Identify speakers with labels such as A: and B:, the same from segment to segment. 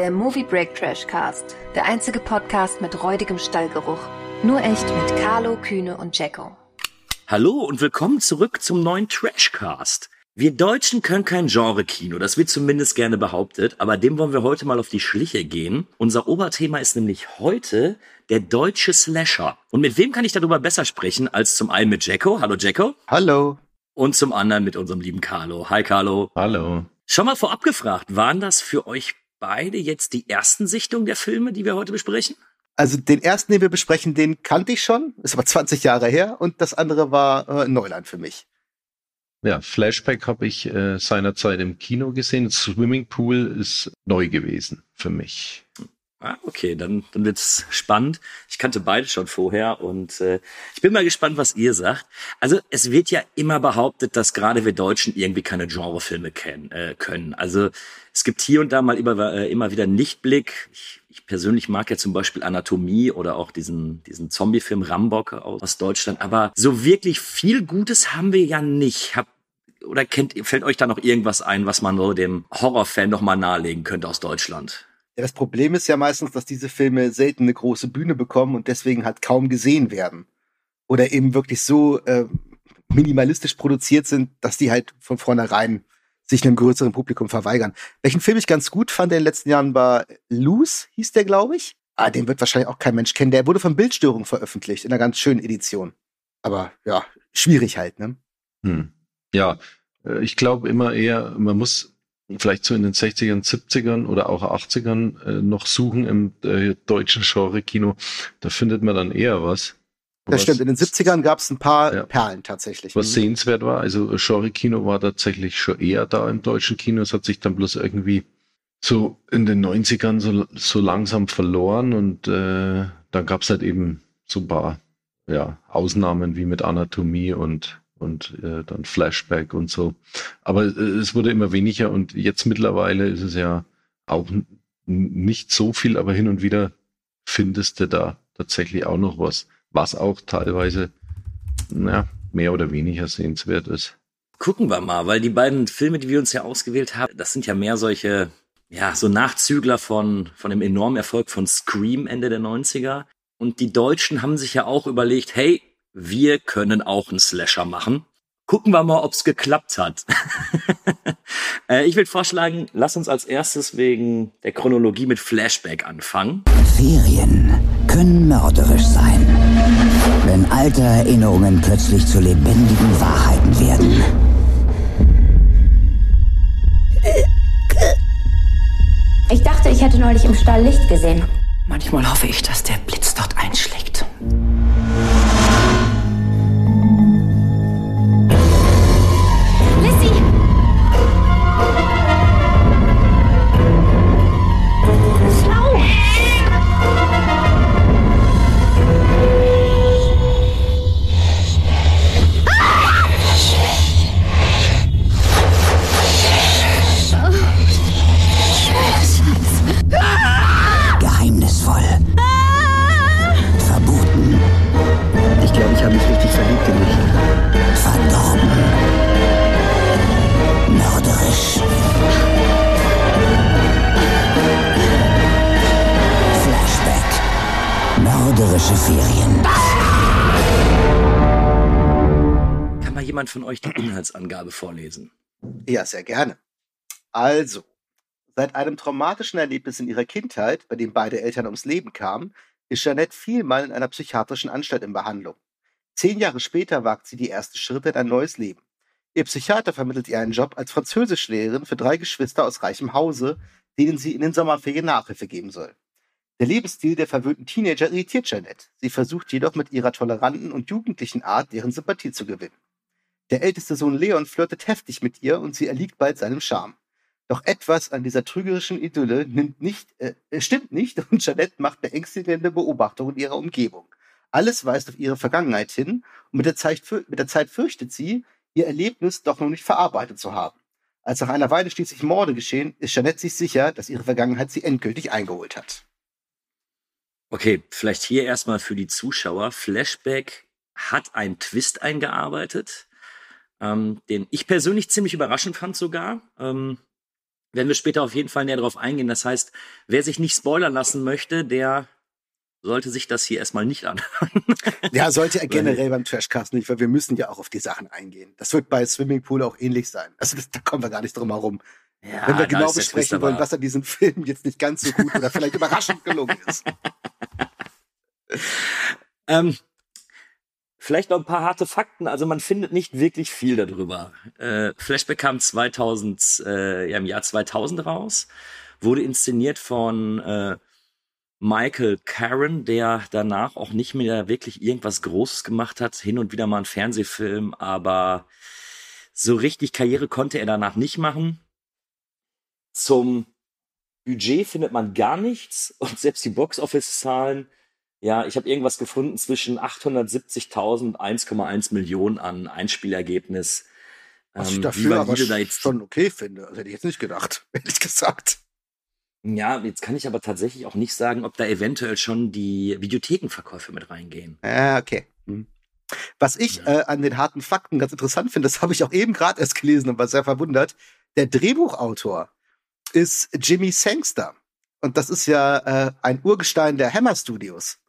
A: der Movie Break Trash Cast. Der einzige Podcast mit räudigem Stallgeruch. Nur echt mit Carlo, Kühne und Jacko.
B: Hallo und willkommen zurück zum neuen Trashcast. Wir Deutschen können kein Genre-Kino, das wird zumindest gerne behauptet, aber dem wollen wir heute mal auf die Schliche gehen. Unser Oberthema ist nämlich heute der deutsche Slasher. Und mit wem kann ich darüber besser sprechen als zum einen mit Jacko? Hallo Jacko.
C: Hallo.
B: Und zum anderen mit unserem lieben Carlo. Hi Carlo.
C: Hallo.
B: Schon mal vorab gefragt, waren das für euch beide jetzt die ersten Sichtungen der Filme, die wir heute besprechen?
C: Also den ersten, den wir besprechen, den kannte ich schon, ist aber 20 Jahre her und das andere war äh, Neuland für mich.
D: Ja, Flashback habe ich äh, seinerzeit im Kino gesehen. Swimmingpool ist neu gewesen für mich.
B: Ah, okay, dann, dann wird's spannend. Ich kannte beide schon vorher und äh, ich bin mal gespannt, was ihr sagt. Also es wird ja immer behauptet, dass gerade wir Deutschen irgendwie keine Genrefilme kennen, äh, können. Also es gibt hier und da mal immer, äh, immer wieder Nichtblick. Ich, ich persönlich mag ja zum Beispiel Anatomie oder auch diesen, diesen Zombie-Film Rambock aus, aus Deutschland. Aber so wirklich viel Gutes haben wir ja nicht. Hab, oder kennt, fällt euch da noch irgendwas ein, was man so dem Horrorfan noch mal nahelegen könnte aus Deutschland?
C: Das Problem ist ja meistens, dass diese Filme selten eine große Bühne bekommen und deswegen halt kaum gesehen werden. Oder eben wirklich so äh, minimalistisch produziert sind, dass die halt von vornherein sich einem größeren Publikum verweigern. Welchen Film ich ganz gut fand in den letzten Jahren war Loose, hieß der, glaube ich. Ah, den wird wahrscheinlich auch kein Mensch kennen. Der wurde von Bildstörung veröffentlicht, in einer ganz schönen Edition. Aber ja, schwierig halt, ne?
D: Hm. Ja, äh, ich glaube immer eher, man muss vielleicht so in den 60ern, 70ern oder auch 80ern äh, noch suchen im äh, deutschen Genre-Kino. Da findet man dann eher was.
C: Das was, stimmt, in den 70ern gab es ein paar ja, Perlen tatsächlich.
D: Was sehenswert war, also Genre-Kino war tatsächlich schon eher da im deutschen Kino. Es hat sich dann bloß irgendwie so in den 90ern so, so langsam verloren und äh, dann gab es halt eben so ein paar ja, Ausnahmen wie mit Anatomie und und äh, dann Flashback und so. Aber äh, es wurde immer weniger und jetzt mittlerweile ist es ja auch nicht so viel, aber hin und wieder findest du da tatsächlich auch noch was, was auch teilweise na, mehr oder weniger sehenswert ist.
B: Gucken wir mal, weil die beiden Filme, die wir uns ja ausgewählt haben, das sind ja mehr solche, ja, so Nachzügler von, von dem enormen Erfolg von Scream Ende der 90er. Und die Deutschen haben sich ja auch überlegt, hey, wir können auch einen Slasher machen. Gucken wir mal, ob's geklappt hat. äh, ich würde vorschlagen, lass uns als erstes wegen der Chronologie mit Flashback anfangen.
E: Ferien können mörderisch sein, wenn alte Erinnerungen plötzlich zu lebendigen Wahrheiten werden.
F: Ich dachte, ich hätte neulich im Stall Licht gesehen.
G: Manchmal hoffe ich, dass der Blitz dort einschlägt.
B: Jemand von euch die Inhaltsangabe vorlesen?
C: Ja, sehr gerne. Also, seit einem traumatischen Erlebnis in ihrer Kindheit, bei dem beide Eltern ums Leben kamen, ist Jeanette vielmal in einer psychiatrischen Anstalt in Behandlung. Zehn Jahre später wagt sie die ersten Schritte in ein neues Leben. Ihr Psychiater vermittelt ihr einen Job als Französischlehrerin für drei Geschwister aus reichem Hause, denen sie in den Sommerferien Nachhilfe geben soll. Der Lebensstil der verwöhnten Teenager irritiert Janet. Sie versucht jedoch mit ihrer toleranten und jugendlichen Art deren Sympathie zu gewinnen. Der älteste Sohn Leon flirtet heftig mit ihr und sie erliegt bald seinem Charme. Doch etwas an dieser trügerischen Idylle nimmt nicht, äh, stimmt nicht und Janet macht beängstigende Beobachtungen ihrer Umgebung. Alles weist auf ihre Vergangenheit hin und mit der, Zeit, mit der Zeit fürchtet sie, ihr Erlebnis doch noch nicht verarbeitet zu haben. Als nach einer Weile schließlich Morde geschehen, ist Janet sich sicher, dass ihre Vergangenheit sie endgültig eingeholt hat.
B: Okay, vielleicht hier erstmal für die Zuschauer. Flashback hat einen Twist eingearbeitet, ähm, den ich persönlich ziemlich überraschend fand sogar. Ähm, werden wir später auf jeden Fall näher drauf eingehen. Das heißt, wer sich nicht spoilern lassen möchte, der sollte sich das hier erstmal nicht anhören.
C: ja, sollte er generell beim Trashcast nicht, weil wir müssen ja auch auf die Sachen eingehen. Das wird bei Swimmingpool auch ähnlich sein. Also das, da kommen wir gar nicht drum herum. Ja, Wenn wir genau besprechen wollen, was an diesem Film jetzt nicht ganz so gut oder vielleicht überraschend gelungen ist.
B: ähm, vielleicht noch ein paar harte Fakten. Also man findet nicht wirklich viel darüber. Äh, Flashback kam 2000, äh, ja, im Jahr 2000 raus, wurde inszeniert von äh, Michael Caron, der danach auch nicht mehr wirklich irgendwas Großes gemacht hat, hin und wieder mal einen Fernsehfilm, aber so richtig Karriere konnte er danach nicht machen. Zum Budget findet man gar nichts und selbst die Box-Office-Zahlen, ja, ich habe irgendwas gefunden zwischen 870.000 und 1,1 Millionen an Einspielergebnis.
C: Was ich ähm, dafür aber da jetzt schon okay finde. Also hätte ich jetzt nicht gedacht, ehrlich gesagt.
B: Ja, jetzt kann ich aber tatsächlich auch nicht sagen, ob da eventuell schon die Videothekenverkäufe mit reingehen.
C: Ja, okay. Hm. Was ich ja. äh, an den harten Fakten ganz interessant finde, das habe ich auch eben gerade erst gelesen und war sehr verwundert. Der Drehbuchautor ist Jimmy Sangster. Und das ist ja äh, ein Urgestein der Hammer Studios.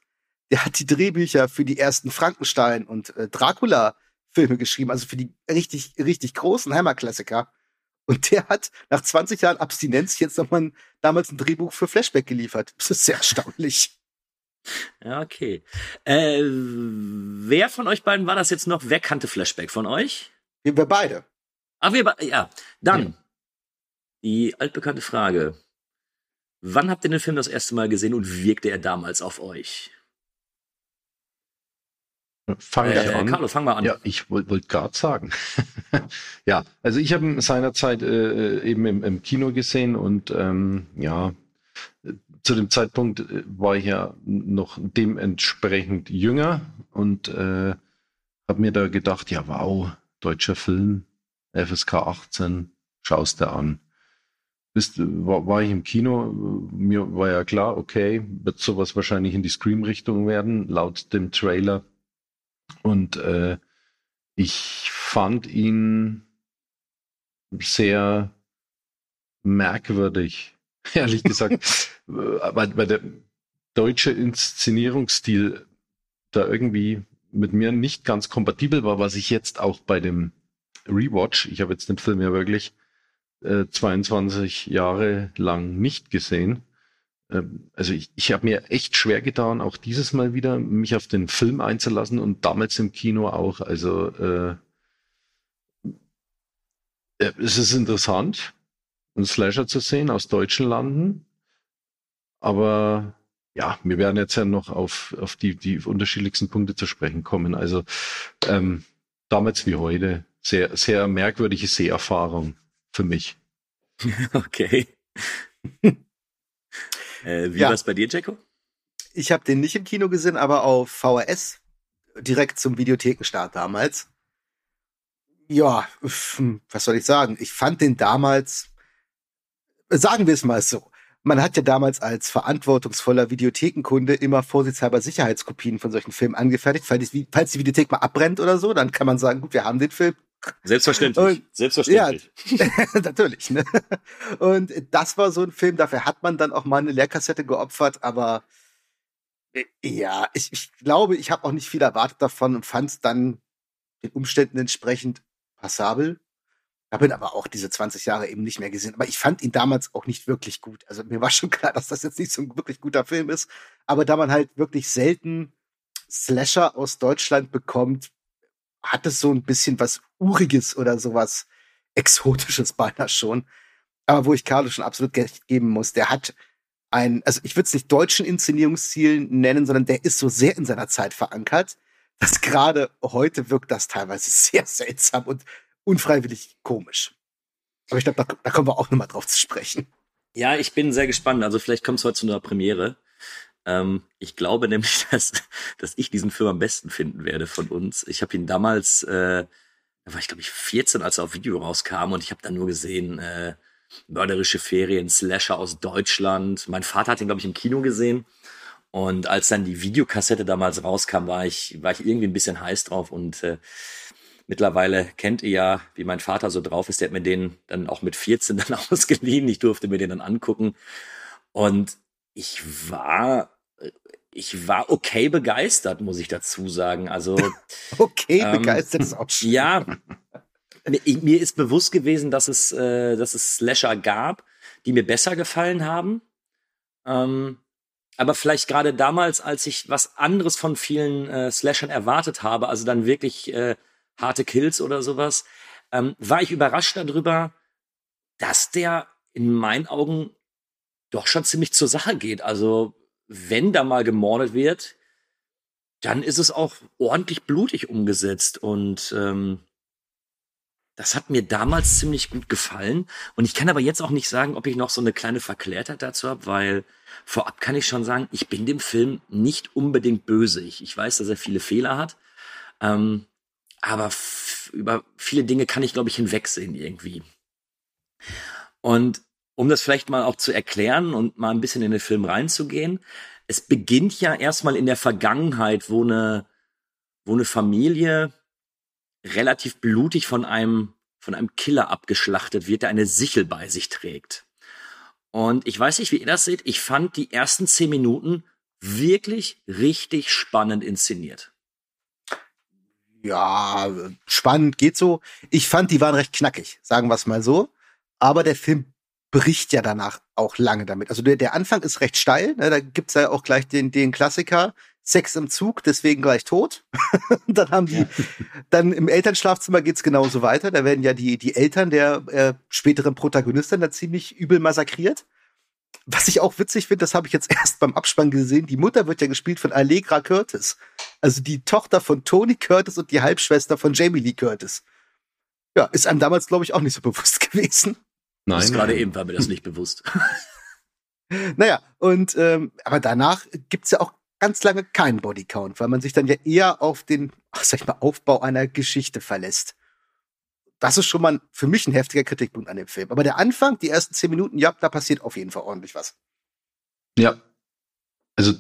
C: Der hat die Drehbücher für die ersten Frankenstein und äh, Dracula Filme geschrieben, also für die richtig, richtig großen Hammer-Klassiker. Und der hat nach 20 Jahren Abstinenz jetzt nochmal damals ein Drehbuch für Flashback geliefert. Das ist sehr erstaunlich.
B: Ja, okay. Äh, wer von euch beiden war das jetzt noch? Wer kannte Flashback von euch?
C: Wir, wir beide.
B: Ach, wir beide, ja. Dann, ja. die altbekannte Frage. Wann habt ihr den Film das erste Mal gesehen und wirkte er damals auf euch?
D: Fange äh, ich an. Carlo, fang mal an. Ja, ich wollte wollt gerade sagen. ja, also ich habe ihn seinerzeit äh, eben im, im, Kino gesehen und ähm, ja, zu dem Zeitpunkt äh, war ich ja noch dementsprechend jünger und äh, habe mir da gedacht, ja wow, deutscher Film, FSK 18, schaust du an. Bist, war, war ich im Kino, mir war ja klar, okay, wird sowas wahrscheinlich in die Scream-Richtung werden, laut dem Trailer und äh, ich fand ihn sehr merkwürdig, ehrlich gesagt, weil, weil der deutsche Inszenierungsstil da irgendwie mit mir nicht ganz kompatibel war, was ich jetzt auch bei dem Rewatch, ich habe jetzt den Film ja wirklich äh, 22 Jahre lang nicht gesehen, also ich, ich habe mir echt schwer getan, auch dieses Mal wieder mich auf den Film einzulassen und damals im Kino auch. Also äh, äh, es ist interessant, einen Slasher zu sehen aus deutschen Landen, aber ja, wir werden jetzt ja noch auf, auf die, die unterschiedlichsten Punkte zu sprechen kommen. Also ähm, damals wie heute sehr, sehr merkwürdige Seherfahrung für mich.
B: Okay. Äh, wie ja. war es bei dir, Jacko?
C: Ich habe den nicht im Kino gesehen, aber auf VHS direkt zum Videothekenstart damals. Ja, was soll ich sagen? Ich fand den damals, sagen wir es mal so, man hat ja damals als verantwortungsvoller Videothekenkunde immer vorsichtshalber Sicherheitskopien von solchen Filmen angefertigt, falls die, falls die Videothek mal abbrennt oder so, dann kann man sagen, gut, wir haben den Film,
B: Selbstverständlich. Und, Selbstverständlich.
C: Ja, natürlich. Ne? Und das war so ein Film, dafür hat man dann auch mal eine Leerkassette geopfert, aber äh, ja, ich, ich glaube, ich habe auch nicht viel erwartet davon und fand es dann den Umständen entsprechend passabel. Habe ihn aber auch diese 20 Jahre eben nicht mehr gesehen. Aber ich fand ihn damals auch nicht wirklich gut. Also mir war schon klar, dass das jetzt nicht so ein wirklich guter Film ist. Aber da man halt wirklich selten Slasher aus Deutschland bekommt, hat es so ein bisschen was Uriges oder sowas Exotisches beinahe schon. Aber wo ich Carlo schon absolut recht geben muss, der hat ein, also ich würde es nicht deutschen Inszenierungsstil nennen, sondern der ist so sehr in seiner Zeit verankert, dass gerade heute wirkt das teilweise sehr seltsam und unfreiwillig komisch. Aber ich glaube, da, da kommen wir auch nochmal drauf zu sprechen.
B: Ja, ich bin sehr gespannt. Also vielleicht kommt es heute zu einer Premiere. Ähm, ich glaube nämlich, dass, dass ich diesen Film am besten finden werde von uns. Ich habe ihn damals, äh, da war ich glaube ich 14, als er auf Video rauskam und ich habe dann nur gesehen, äh, mörderische Ferien, Slasher aus Deutschland. Mein Vater hat ihn glaube ich im Kino gesehen. Und als dann die Videokassette damals rauskam, war ich, war ich irgendwie ein bisschen heiß drauf und äh, Mittlerweile kennt ihr ja, wie mein Vater so drauf ist. Der hat mir den dann auch mit 14 dann ausgeliehen. Ich durfte mir den dann angucken. Und ich war, ich war okay begeistert, muss ich dazu sagen. Also
C: okay ähm, begeistert ist auch
B: schön. Ja, mir, mir ist bewusst gewesen, dass es, äh, dass es Slasher gab, die mir besser gefallen haben. Ähm, aber vielleicht gerade damals, als ich was anderes von vielen äh, Slashern erwartet habe, also dann wirklich äh, harte Kills oder sowas, ähm, war ich überrascht darüber, dass der in meinen Augen doch schon ziemlich zur Sache geht. Also wenn da mal gemordet wird, dann ist es auch ordentlich blutig umgesetzt und ähm, das hat mir damals ziemlich gut gefallen. Und ich kann aber jetzt auch nicht sagen, ob ich noch so eine kleine Verklärtheit dazu habe, weil vorab kann ich schon sagen, ich bin dem Film nicht unbedingt böse. Ich, ich weiß, dass er viele Fehler hat. Ähm, aber über viele Dinge kann ich, glaube ich, hinwegsehen irgendwie. Und um das vielleicht mal auch zu erklären und mal ein bisschen in den Film reinzugehen, es beginnt ja erstmal in der Vergangenheit, wo eine, wo eine Familie relativ blutig von einem, von einem Killer abgeschlachtet wird, der eine Sichel bei sich trägt. Und ich weiß nicht, wie ihr das seht. Ich fand die ersten zehn Minuten wirklich richtig spannend inszeniert.
C: Ja, spannend geht so. Ich fand, die waren recht knackig, sagen wir es mal so. Aber der Film bricht ja danach auch lange damit. Also der, der Anfang ist recht steil. Ne? Da gibt's ja auch gleich den, den Klassiker. Sex im Zug, deswegen gleich tot. dann haben die, dann im Elternschlafzimmer geht's genauso weiter. Da werden ja die, die Eltern der äh, späteren Protagonistin da ziemlich übel massakriert. Was ich auch witzig finde, das habe ich jetzt erst beim Abspann gesehen. Die Mutter wird ja gespielt von Allegra Curtis. Also die Tochter von Tony Curtis und die Halbschwester von Jamie Lee Curtis. Ja, ist einem damals, glaube ich, auch nicht so bewusst gewesen.
B: Nein. Gerade eben war mir das nicht bewusst.
C: naja, und ähm, aber danach gibt's ja auch ganz lange keinen Bodycount, weil man sich dann ja eher auf den, ach, sag ich mal, Aufbau einer Geschichte verlässt. Das ist schon mal für mich ein heftiger Kritikpunkt an dem Film. Aber der Anfang, die ersten zehn Minuten, ja, da passiert auf jeden Fall ordentlich was.
D: Ja. Also,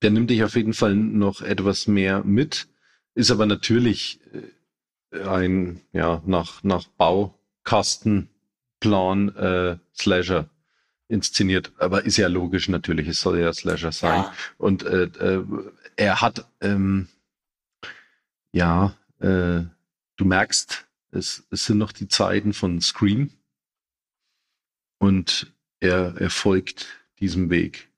D: der nimmt dich auf jeden Fall noch etwas mehr mit, ist aber natürlich äh, ein, ja, nach, nach Baukastenplan äh, Slasher inszeniert, aber ist ja logisch natürlich, es soll ja Slasher sein. Ja. Und äh, äh, er hat, ähm, ja, äh, du merkst, es, es sind noch die Zeiten von Scream und er, er folgt diesem Weg.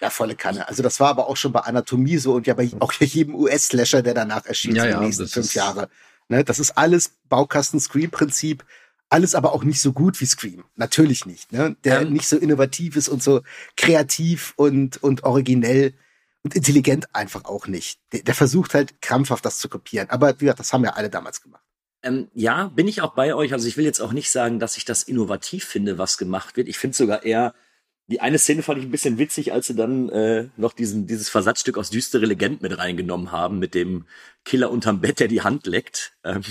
C: Ja, volle Kanne. Also das war aber auch schon bei Anatomie so und ja bei auch jedem US-Slasher, der danach erschien, ja, in den ja, nächsten fünf Jahre. Ne, das ist alles Baukasten-Scream-Prinzip. Alles aber auch nicht so gut wie Scream. Natürlich nicht. Ne? Der ähm. nicht so innovativ ist und so kreativ und, und originell und intelligent einfach auch nicht. Der, der versucht halt krampfhaft das zu kopieren. Aber wie gesagt, das haben ja alle damals gemacht.
B: Ähm, ja, bin ich auch bei euch. Also ich will jetzt auch nicht sagen, dass ich das innovativ finde, was gemacht wird. Ich finde sogar eher die eine Szene fand ich ein bisschen witzig, als sie dann äh, noch diesen, dieses Versatzstück aus Düstere Legend mit reingenommen haben, mit dem Killer unterm Bett, der die Hand leckt. Ähm,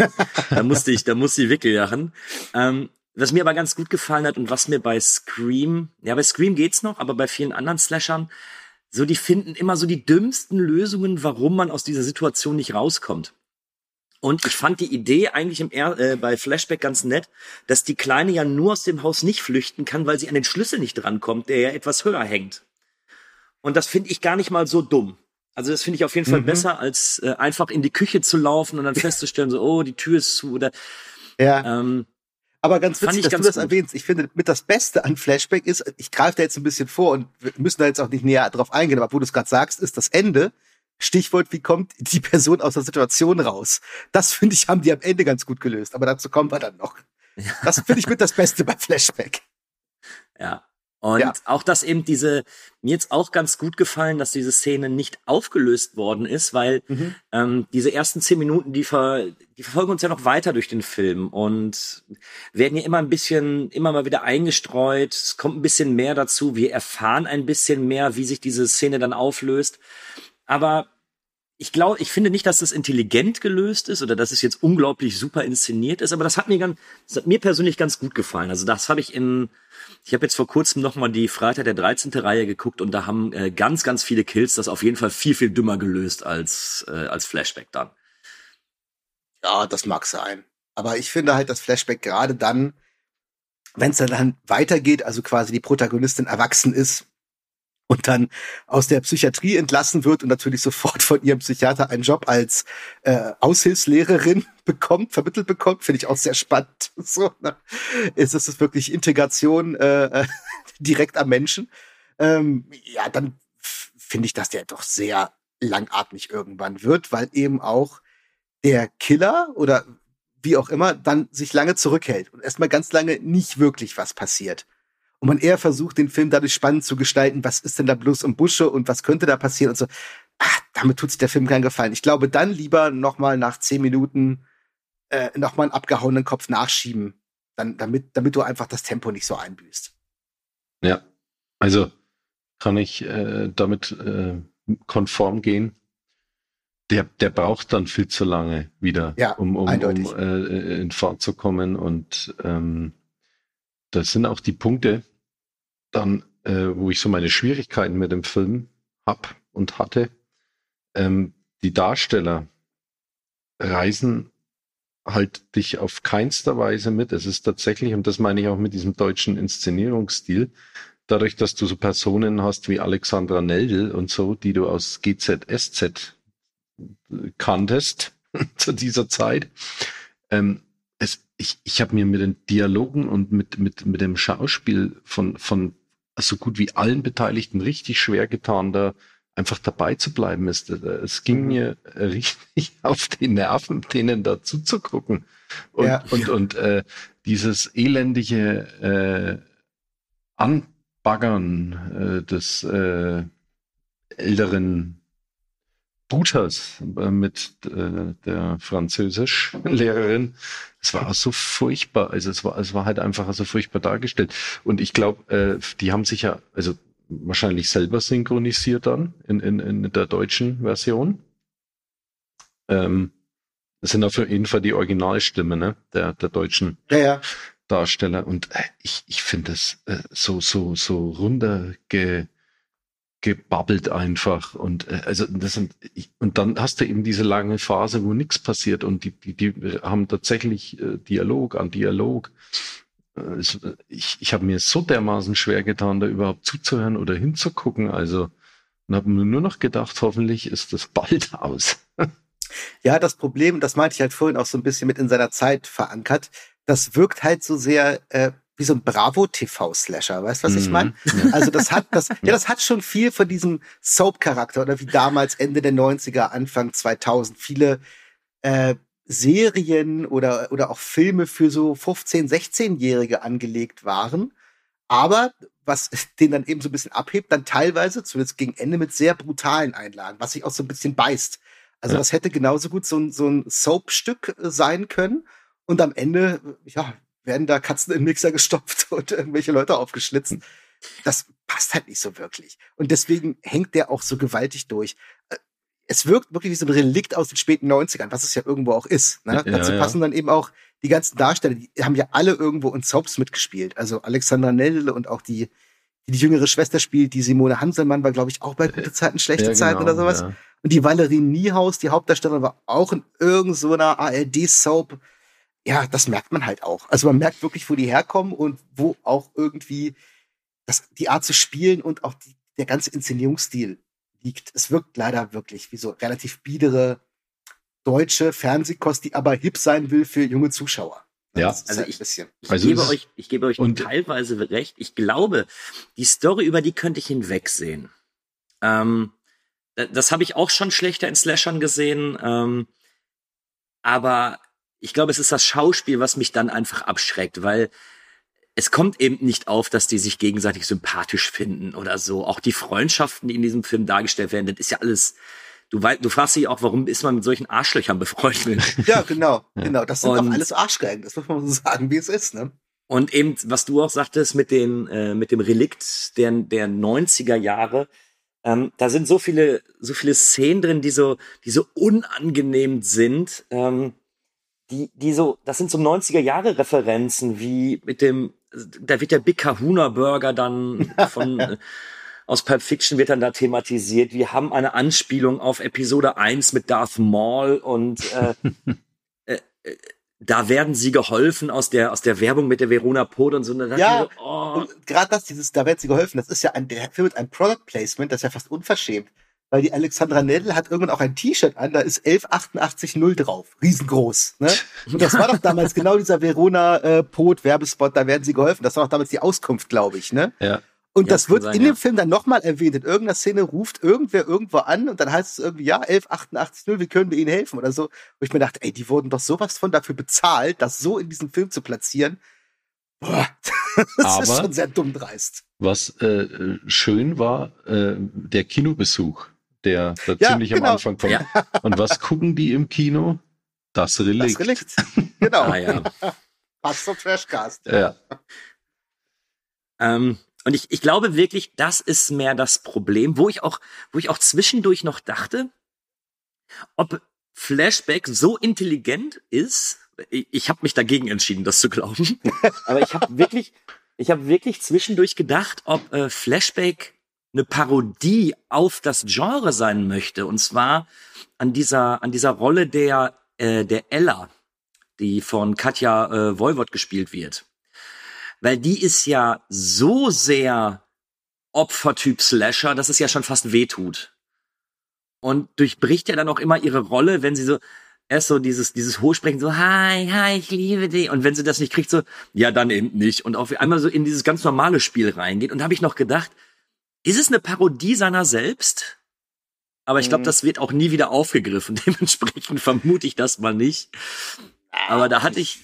B: da musste ich, da musste ich wirklich lachen. Ähm, was mir aber ganz gut gefallen hat und was mir bei Scream, ja, bei Scream geht's noch, aber bei vielen anderen Slashern, so die finden immer so die dümmsten Lösungen, warum man aus dieser Situation nicht rauskommt. Und ich fand die Idee eigentlich im er äh, bei Flashback ganz nett, dass die Kleine ja nur aus dem Haus nicht flüchten kann, weil sie an den Schlüssel nicht drankommt, der ja etwas höher hängt. Und das finde ich gar nicht mal so dumm. Also das finde ich auf jeden Fall mhm. besser, als äh, einfach in die Küche zu laufen und dann festzustellen, so, oh, die Tür ist zu oder
C: ja. Ähm, aber ganz witzig, dass du das gut. erwähnst. Ich finde, mit das Beste an Flashback ist, ich greife da jetzt ein bisschen vor und wir müssen da jetzt auch nicht näher drauf eingehen, aber wo du es gerade sagst, ist das Ende Stichwort, wie kommt die Person aus der Situation raus? Das finde ich, haben die am Ende ganz gut gelöst, aber dazu kommen wir dann noch. Das finde ich mit das Beste bei Flashback.
B: Ja. Und ja. auch, dass eben diese, mir jetzt auch ganz gut gefallen, dass diese Szene nicht aufgelöst worden ist, weil mhm. ähm, diese ersten zehn Minuten, die, ver, die verfolgen uns ja noch weiter durch den Film und werden ja immer ein bisschen, immer mal wieder eingestreut. Es kommt ein bisschen mehr dazu. Wir erfahren ein bisschen mehr, wie sich diese Szene dann auflöst. Aber ich glaube, ich finde nicht, dass das intelligent gelöst ist oder dass es jetzt unglaublich super inszeniert ist, aber das hat mir ganz, das hat mir persönlich ganz gut gefallen. Also das habe ich in, ich habe jetzt vor kurzem nochmal die Freitag der 13. Reihe geguckt und da haben äh, ganz, ganz viele Kills das auf jeden Fall viel, viel dümmer gelöst als, äh, als Flashback dann.
C: Ja, das mag sein. Aber ich finde halt das Flashback gerade dann, wenn es dann weitergeht, also quasi die Protagonistin erwachsen ist und dann aus der Psychiatrie entlassen wird und natürlich sofort von ihrem Psychiater einen Job als äh, Aushilfslehrerin bekommt, vermittelt bekommt, finde ich auch sehr spannend. So, ne? ist es wirklich Integration äh, direkt am Menschen? Ähm, ja, dann finde ich, dass der doch sehr langatmig irgendwann wird, weil eben auch der Killer oder wie auch immer dann sich lange zurückhält und erstmal ganz lange nicht wirklich was passiert. Und man eher versucht, den Film dadurch spannend zu gestalten, was ist denn da bloß im Busche und was könnte da passieren und so. Ach, damit tut sich der Film keinen Gefallen. Ich glaube, dann lieber nochmal nach zehn Minuten äh, nochmal einen abgehauenen Kopf nachschieben, dann, damit, damit du einfach das Tempo nicht so einbüßt.
D: Ja, also kann ich äh, damit äh, konform gehen. Der, der braucht dann viel zu lange wieder,
C: ja,
D: um, um, um äh, in Fahrt zu kommen. Und ähm, das sind auch die Punkte, dann, äh, wo ich so meine Schwierigkeiten mit dem Film hab und hatte. Ähm, die Darsteller reisen halt dich auf keinster Weise mit. Es ist tatsächlich, und das meine ich auch mit diesem deutschen Inszenierungsstil, dadurch, dass du so Personen hast wie Alexandra Neldl und so, die du aus GZSZ kanntest zu dieser Zeit. Ähm, ich ich habe mir mit den Dialogen und mit, mit, mit dem Schauspiel von, von so gut wie allen Beteiligten richtig schwer getan, da einfach dabei zu bleiben. Es, es ging mhm. mir richtig auf die Nerven, denen da zuzugucken. Und, ja. und, und äh, dieses elendige äh, Anbaggern äh, des äh, älteren Butas äh, mit äh, der Französischlehrerin. Es war so furchtbar. Also es war, es war halt einfach so furchtbar dargestellt. Und ich glaube, äh, die haben sich ja, also wahrscheinlich selber synchronisiert dann in, in, in der deutschen Version. Ähm, das sind auf jeden Fall die Originalstimmen ne, der, der deutschen
C: ja, ja.
D: Darsteller. Und äh, ich, ich finde das äh, so, so, so runterge gebabbelt einfach und äh, also das sind und dann hast du eben diese lange Phase, wo nichts passiert und die die, die haben tatsächlich äh, Dialog an Dialog. Äh, ich ich habe mir so dermaßen schwer getan, da überhaupt zuzuhören oder hinzugucken. Also und habe mir nur noch gedacht, hoffentlich ist das bald aus.
C: ja, das Problem, das meinte ich halt vorhin auch so ein bisschen mit in seiner Zeit verankert. Das wirkt halt so sehr äh, wie so ein Bravo-TV-Slasher, weißt du, was ich meine? Mhm. Also das hat, das, ja, das hat schon viel von diesem Soap-Charakter oder wie damals Ende der 90er, Anfang 2000 viele äh, Serien oder, oder auch Filme für so 15-, 16-Jährige angelegt waren. Aber was den dann eben so ein bisschen abhebt, dann teilweise, zumindest gegen Ende, mit sehr brutalen Einlagen, was sich auch so ein bisschen beißt. Also ja. das hätte genauso gut so ein, so ein Soap-Stück äh, sein können. Und am Ende, ja, werden da Katzen in Mixer gestopft und irgendwelche Leute aufgeschlitzt. Das passt halt nicht so wirklich. Und deswegen hängt der auch so gewaltig durch. Äh, es wirkt wirklich wie so ein Relikt aus den späten 90ern, was es ja irgendwo auch ist. Ne? Ja, Dazu ja. passen dann eben auch die ganzen Darsteller, die haben ja alle irgendwo in Soaps mitgespielt. Also Alexandra Nell und auch die, die die jüngere Schwester spielt, die Simone Hanselmann war, glaube ich, auch bei gute Zeiten, schlechte ja, genau, Zeiten oder sowas. Ja. Und die Valerie Niehaus, die Hauptdarstellerin, war auch in irgendeiner so ARD-Soap ja, das merkt man halt auch. Also man merkt wirklich, wo die herkommen und wo auch irgendwie das, die Art zu spielen und auch die, der ganze Inszenierungsstil liegt. Es wirkt leider wirklich wie so relativ biedere deutsche Fernsehkost, die aber hip sein will für junge Zuschauer.
B: Ja, also ich, ich also gebe euch, ich gebe euch und teilweise recht. Ich glaube, die Story über die könnte ich hinwegsehen. Ähm, das habe ich auch schon schlechter in Slashern gesehen. Ähm, aber ich glaube, es ist das Schauspiel, was mich dann einfach abschreckt, weil es kommt eben nicht auf, dass die sich gegenseitig sympathisch finden oder so. Auch die Freundschaften, die in diesem Film dargestellt werden, das ist ja alles. Du, weißt, du fragst dich auch, warum ist man mit solchen Arschlöchern befreundet?
C: Ja, genau, genau. Das sind doch alles Arschgeigen. Das muss man so sagen, wie es ist, ne?
B: Und eben, was du auch sagtest mit den, äh, mit dem Relikt der, der 90er Jahre, ähm, da sind so viele, so viele Szenen drin, die so, die so unangenehm sind. Ähm, die, die so, das sind so 90er Jahre Referenzen, wie mit dem, da wird der Big Kahuna Burger dann von, äh, aus Pulp Fiction wird dann da thematisiert. Wir haben eine Anspielung auf Episode 1 mit Darth Maul und, äh, äh, da werden sie geholfen aus der aus der Werbung mit der Verona Pod und so. Und
C: Ja,
B: so, oh,
C: gerade das, dieses, da werden sie geholfen, das ist ja ein, der Film mit einem Product Placement, das ist ja fast unverschämt. Weil die Alexandra Nedel hat irgendwann auch ein T-Shirt an, da ist 11880 drauf. Riesengroß. Ne? Und das war doch damals genau dieser Verona äh, da werden sie geholfen. Das war doch damals die Auskunft, glaube ich, ne?
D: Ja.
C: Und
B: Ja,
C: das wird
B: sein,
C: in
B: ja.
C: dem Film dann nochmal erwähnt. In irgendeiner Szene ruft irgendwer irgendwo an und dann heißt es irgendwie, ja, 1188, wie können wir Ihnen helfen oder so. Wo ich mir dachte, ey, die wurden doch sowas von dafür bezahlt, das so in diesen Film zu platzieren. Boah, das ist
D: Aber-
C: schon sehr dumm dreist.
D: Was äh, schön war, äh, der Kinobesuch, der da
C: Ja,
D: ziemlich am
C: genau.
D: Anfang kommt.
B: Ja.
D: Und was gucken die im Kino? Das Relikt.
C: Das Relikt. Genau.
B: ah, ja.
C: Passt zum Trashcast.
D: Ja.
B: Ähm, und ich, ich glaube wirklich, das ist mehr das Problem, wo ich auch, wo ich auch zwischendurch noch dachte, ob Flashback so intelligent ist. Ich, ich habe mich dagegen entschieden, das zu glauben. Aber ich habe wirklich, ich habe wirklich zwischendurch gedacht, ob äh, Flashback eine Parodie auf das Genre sein möchte. Und zwar an dieser, an dieser Rolle der, äh, der Ella, die von Katja äh, Wolwort gespielt wird weil die ist ja so sehr Opfertyp Slasher, dass es ja schon fast wehtut. Und durchbricht ja dann auch immer ihre Rolle, wenn sie so erst so dieses dieses Hochsprechen so hi hi ich liebe dich und wenn sie das nicht kriegt so ja dann eben nicht und auf einmal so in dieses ganz normale Spiel reingeht und da habe ich noch gedacht ist es eine Parodie seiner selbst aber ich glaube
C: Mhm.
B: das wird auch nie wieder aufgegriffen dementsprechend vermute ich das mal nicht aber da hatte ich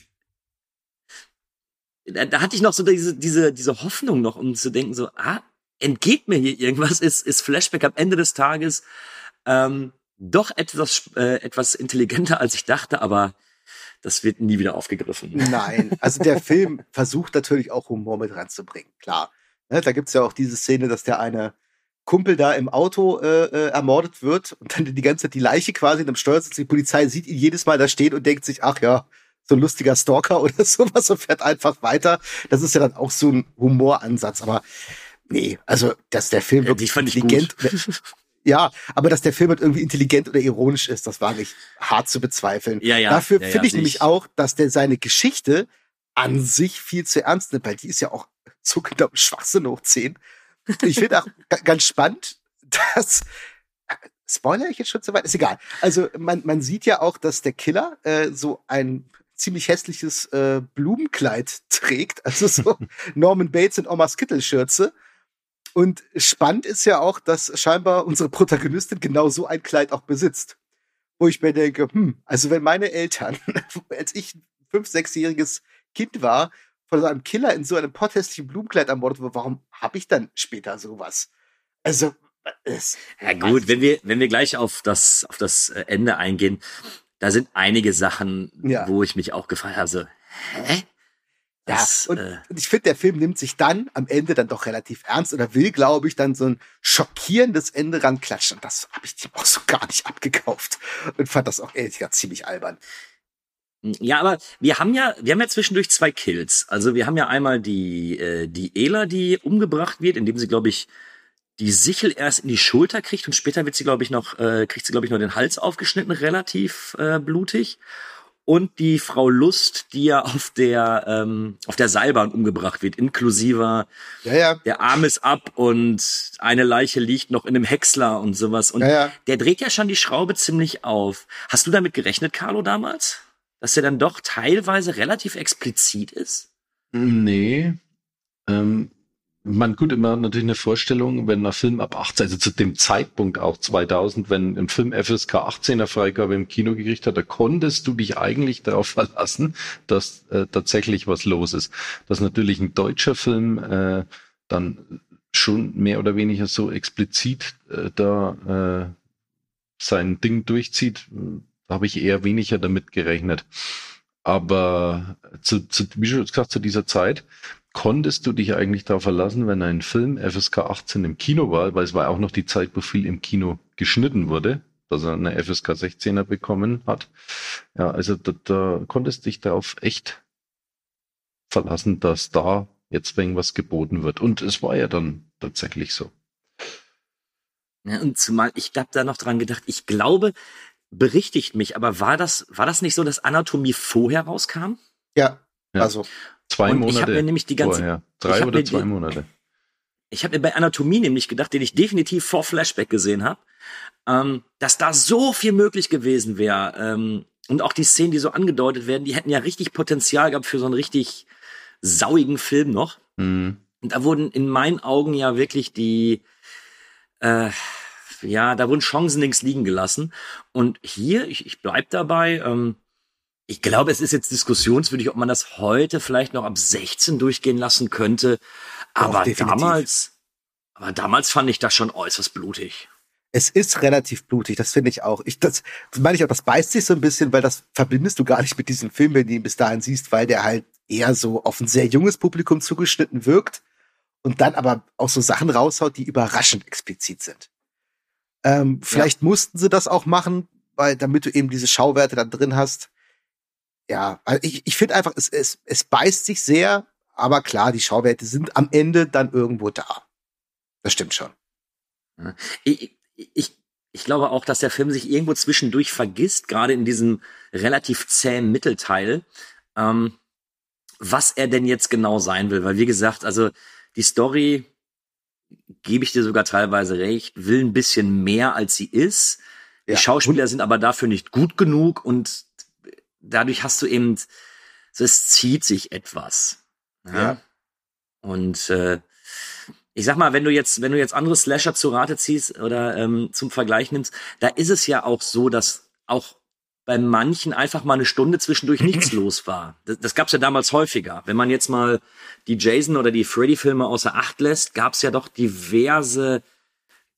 B: da, da hatte ich noch so diese, diese, diese Hoffnung noch, um zu denken, so, ah, entgeht mir hier irgendwas, ist, ist Flashback am Ende des Tages ähm, doch etwas, äh, etwas intelligenter, als ich dachte, aber das wird nie wieder aufgegriffen.
C: Nein, also der Film versucht natürlich auch Humor mit reinzubringen, klar. Ne, da gibt's ja auch diese Szene, dass der eine Kumpel da im Auto äh, äh, ermordet wird und dann die ganze Zeit die Leiche quasi in einem Steuersitz. Die Polizei sieht ihn jedes Mal da stehen und denkt sich, ach ja, so ein lustiger Stalker oder sowas und fährt einfach weiter. Das ist ja dann auch so ein Humoransatz, aber nee, also dass der Film
B: Äh,
C: wirklich
B: ich
C: intelligent. Ja, aber dass der Film halt irgendwie intelligent oder ironisch ist, das war nicht hart zu bezweifeln.
B: Ja, ja,
C: Dafür
B: ja, ja,
C: finde ich
B: sehe
C: nämlich
B: ich.
C: auch, dass der seine Geschichte an sich viel zu ernst nimmt, weil die ist ja auch so genau Schwachsinn hoch 10. Ich finde auch ga- ganz spannend, dass Spoiler ich jetzt schon zu weit? Ist egal. Also man, man sieht ja auch, dass der Killer äh, so ein ziemlich hässliches äh, Blumenkleid trägt. Also so Norman Bates in Omas Kittelschürze. Und spannend ist ja auch, dass scheinbar unsere Protagonistin genau so ein Kleid auch besitzt. Wo ich mir denke, hm, also wenn meine Eltern, als ich ein fünf-, sechsjähriges Kind war, von so einem Killer in so einem potthässlichen Blumenkleid ermordet wurde, warum habe ich dann später sowas? Also, es,
B: Ja gut, wenn wir, wenn wir gleich auf das, auf das äh, Ende eingehen, da sind einige Sachen,
C: Ja.
B: wo ich mich auch gefragt habe, so, hä?
C: Ja,
B: Das,
C: und,
B: äh,
C: ich finde, der Film nimmt sich dann am Ende dann doch relativ ernst oder will, glaube ich, dann so ein schockierendes Ende ranklatschen. Und das habe ich dem auch so gar nicht abgekauft und fand das auch ehrlich gesagt ziemlich albern.
B: Ja, aber wir haben ja, wir haben ja zwischendurch zwei Kills. Also wir haben ja einmal die, äh, die Ela, die umgebracht wird, indem sie, glaube ich, die Sichel erst in die Schulter kriegt und später wird sie, glaube ich, noch, äh, kriegt sie, glaube ich, noch den Hals aufgeschnitten, relativ äh, blutig. Und die Frau Lust, die ja auf der, ähm, auf der Seilbahn umgebracht wird, inklusive
C: Ja, ja.
B: der Arm ist ab und eine Leiche liegt noch in einem Häcksler und sowas. Und
C: Ja,
B: der dreht ja schon die Schraube ziemlich auf. Hast du damit gerechnet, Carlo, damals? Dass der dann doch teilweise relativ explizit ist?
D: Nee. Ähm, man gut immer natürlich eine Vorstellung, wenn ein Film ab 18, also zu dem Zeitpunkt auch 2000, wenn ein Film FSK 18er Freigabe im Kino gekriegt hat, da konntest du dich eigentlich darauf verlassen, dass äh, tatsächlich was los ist. Dass natürlich ein deutscher Film äh, dann schon mehr oder weniger so explizit äh, da äh, sein Ding durchzieht, da habe ich eher weniger damit gerechnet. Aber zu, zu, wie schon gesagt, zu dieser Zeit konntest du dich eigentlich darauf verlassen, wenn ein Film FSK 18 im Kino war, weil es war auch noch die Zeit, wo viel im Kino geschnitten wurde, dass er eine FSK 16er bekommen hat. Ja, also da, da konntest du dich darauf echt verlassen, dass da jetzt irgendwas geboten wird. Und es war ja dann tatsächlich so.
B: Ja, und zumal, ich habe da noch dran gedacht, ich glaube, berichtigt mich, aber war das, war das nicht so, dass Anatomie vorher rauskam?
C: Ja,
D: Ja.
C: also
D: Zwei
B: Und ich
D: Monate
B: hab mir nämlich die ganze-
D: vorher.
B: ich
D: Drei oder zwei
B: die-
D: Monate.
B: Ich habe mir bei Anatomie nämlich gedacht, den ich definitiv vor Flashback gesehen habe, ähm, dass da so viel möglich gewesen wäre. Ähm, und auch die Szenen, die so angedeutet werden, die hätten ja richtig Potenzial gehabt für so einen richtig sauigen Film noch.
D: Mhm.
B: Und da wurden in meinen Augen ja wirklich die, äh, ja, da wurden Chancen links liegen gelassen. Und hier, ich, ich bleib dabei, ähm, ich glaube, es ist jetzt diskussionswürdig, ob man das heute vielleicht noch ab 16 durchgehen lassen könnte. Aber
C: definitiv.
B: damals, aber damals fand ich das schon äußerst blutig.
C: es ist relativ blutig, das finde ich auch. Ich, das, das meine ich auch, das beißt sich so ein bisschen, weil das verbindest du gar nicht mit diesem Film, wenn du ihn bis dahin siehst, weil der halt eher so auf ein sehr junges Publikum zugeschnitten wirkt und dann aber auch so Sachen raushaut, die überraschend explizit sind. Ähm, vielleicht mussten sie das auch machen, weil damit du eben diese Schauwerte dann drin hast. Ja, also ich, ich finde einfach, es, es, es beißt sich sehr, aber klar, die Schauwerte sind am Ende dann irgendwo da. Das stimmt schon.
B: Ich, ich, ich glaube auch, dass der Film sich irgendwo zwischendurch vergisst, gerade in diesem relativ zähen Mittelteil, ähm, was er denn jetzt genau sein will. Weil, wie gesagt, also die Story, gebe ich dir sogar teilweise recht, will ein bisschen mehr, als sie ist. Die
C: Ja.
B: Schauspieler sind aber dafür nicht gut genug und dadurch hast du eben, es zieht sich etwas.
C: Ja.
B: Und äh, ich sag mal, wenn du jetzt, wenn du jetzt andere Slasher zu Rate ziehst oder ähm, zum Vergleich nimmst, da ist es ja auch so, dass auch bei manchen einfach mal eine Stunde zwischendurch nichts los war. Das, das gab's ja damals häufiger. Wenn man jetzt mal die Jason oder die Freddy-Filme außer Acht lässt, gab's ja doch diverse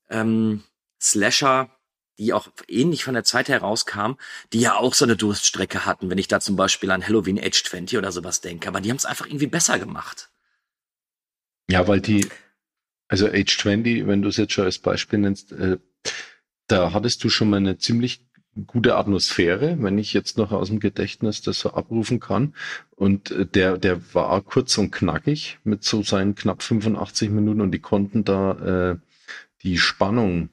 B: ähm, Slasher, die auch ähnlich von der Zeit her rauskamen, die ja auch so eine Durststrecke hatten, wenn ich da zum Beispiel an Halloween Age 20 oder sowas denke. Aber die haben es einfach irgendwie besser gemacht.
D: Ja, weil die, also Age 20, wenn du es jetzt schon als Beispiel nennst, äh, da hattest du schon mal eine ziemlich gute Atmosphäre, wenn ich jetzt noch aus dem Gedächtnis das so abrufen kann. Und äh, der, der war kurz und knackig mit so seinen knapp 85 Minuten und die konnten da äh, die Spannung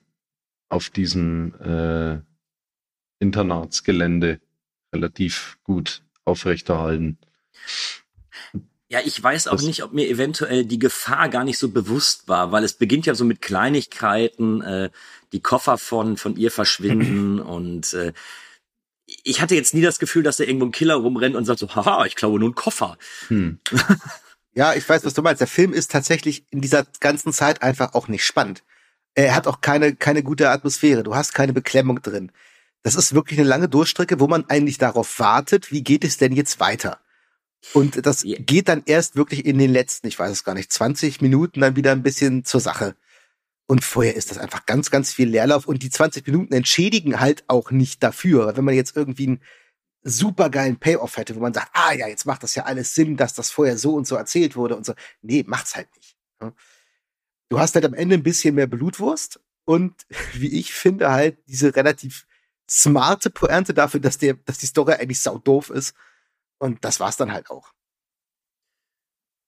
D: auf diesem äh, Internatsgelände relativ gut aufrechterhalten.
B: Ja, ich weiß auch
D: Das-
B: nicht, ob mir eventuell die Gefahr gar nicht so bewusst war, weil es beginnt ja so mit Kleinigkeiten, äh, die Koffer von, von ihr verschwinden und äh, ich hatte jetzt nie das Gefühl, dass da irgendwo ein Killer rumrennt und sagt so, haha, ich klaue nur einen Koffer.
D: Hm.
C: Ja, ich weiß, was du meinst. Der Film ist tatsächlich in dieser ganzen Zeit einfach auch nicht spannend. Er hat auch keine, keine gute Atmosphäre. Du hast keine Beklemmung drin. Das ist wirklich eine lange Durchstrecke, wo man eigentlich darauf wartet, wie geht es denn jetzt weiter? Und das
B: Ja.
C: geht dann erst wirklich in den letzten, ich weiß es gar nicht, 20 Minuten dann wieder ein bisschen zur Sache. Und vorher ist das einfach ganz, ganz viel Leerlauf und die 20 Minuten entschädigen halt auch nicht dafür. Wenn man jetzt irgendwie einen supergeilen Payoff hätte, wo man sagt, ah ja, jetzt macht das ja alles Sinn, dass das vorher so und so erzählt wurde und so. Nee, macht's halt nicht. ne? Du hast halt am Ende ein bisschen mehr Blutwurst und wie ich finde halt diese relativ smarte Pointe dafür, dass der, dass die Story eigentlich sau doof ist. Und das war's dann halt auch.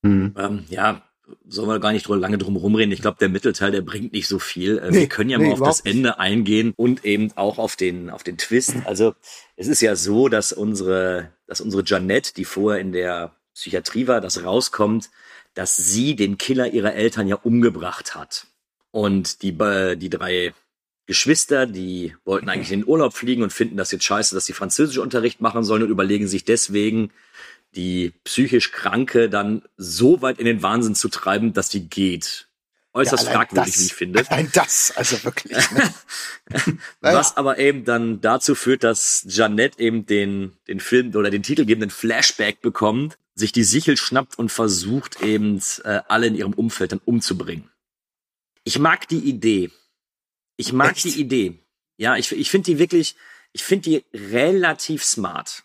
D: Hm.
B: Ähm, ja, sollen wir gar nicht lange drum rumreden. Ich glaube, der Mittelteil, der bringt nicht so viel. Äh,
C: Nee,
B: wir können ja
C: nee,
B: mal auf das
C: überhaupt nicht.
B: Ende eingehen und eben auch auf den, auf den Twist. Also, es ist ja so, dass unsere, dass unsere Janette, die vorher in der Psychiatrie war, das rauskommt, dass sie den Killer ihrer Eltern ja umgebracht hat. Und die, äh, die drei Geschwister, die wollten eigentlich in den Urlaub fliegen und finden das jetzt scheiße, dass sie Französischunterricht machen sollen und überlegen sich deswegen, die psychisch Kranke dann so weit in den Wahnsinn zu treiben, dass die geht. Äußerst
C: Ja,
B: fragwürdig,
C: das-
B: wie ich finde.
C: Allein das, also wirklich. Ne?
B: Was aber eben dann dazu führt, dass Jeannette eben den, den Film oder den titelgebenden Flashback bekommt, sich die Sichel schnappt und versucht eben äh, alle in ihrem Umfeld dann umzubringen. Ich mag die Idee. Ich mag
C: Echt?
B: die Idee. Ja, ich, ich finde die wirklich, ich finde die relativ smart.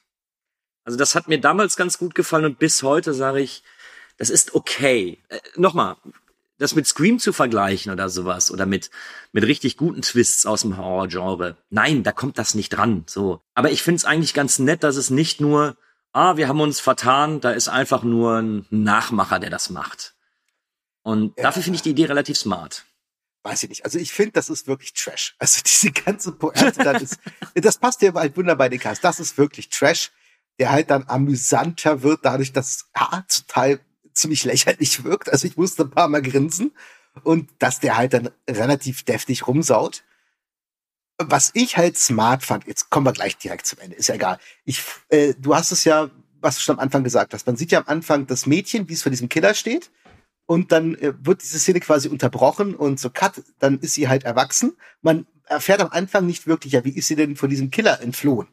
B: Also das hat mir damals ganz gut gefallen und bis heute sage ich, das ist okay. Äh, Nochmal, das mit Scream zu vergleichen oder sowas oder mit mit richtig guten Twists aus dem Horror-Genre. Nein, da kommt das nicht dran. So, aber ich finde es eigentlich ganz nett, dass es nicht nur, ah, wir haben uns vertan, da ist einfach nur ein Nachmacher, der das macht. Und
C: Ja.
B: dafür finde ich die Idee relativ smart.
C: weiß ich nicht. Also ich finde, das ist wirklich Trash. Also diese ganze Pointe, das, ist, das passt ja halt wunderbar in den Cast. Das ist wirklich Trash, der halt dann amüsanter wird, dadurch, dass ja, Teil ziemlich lächerlich wirkt. Also ich musste ein paar Mal grinsen und dass der halt dann relativ deftig rumsaut. Was ich halt smart fand, jetzt kommen wir gleich direkt zum Ende, ist ja egal. Ich, äh, du hast es ja, was du schon am Anfang gesagt hast. Man sieht ja am Anfang das Mädchen, wie es vor diesem Killer steht und dann äh, wird diese Szene quasi unterbrochen und so cut, dann ist sie halt erwachsen. Man erfährt am Anfang nicht wirklich, ja, wie ist sie denn von diesem Killer entflohen?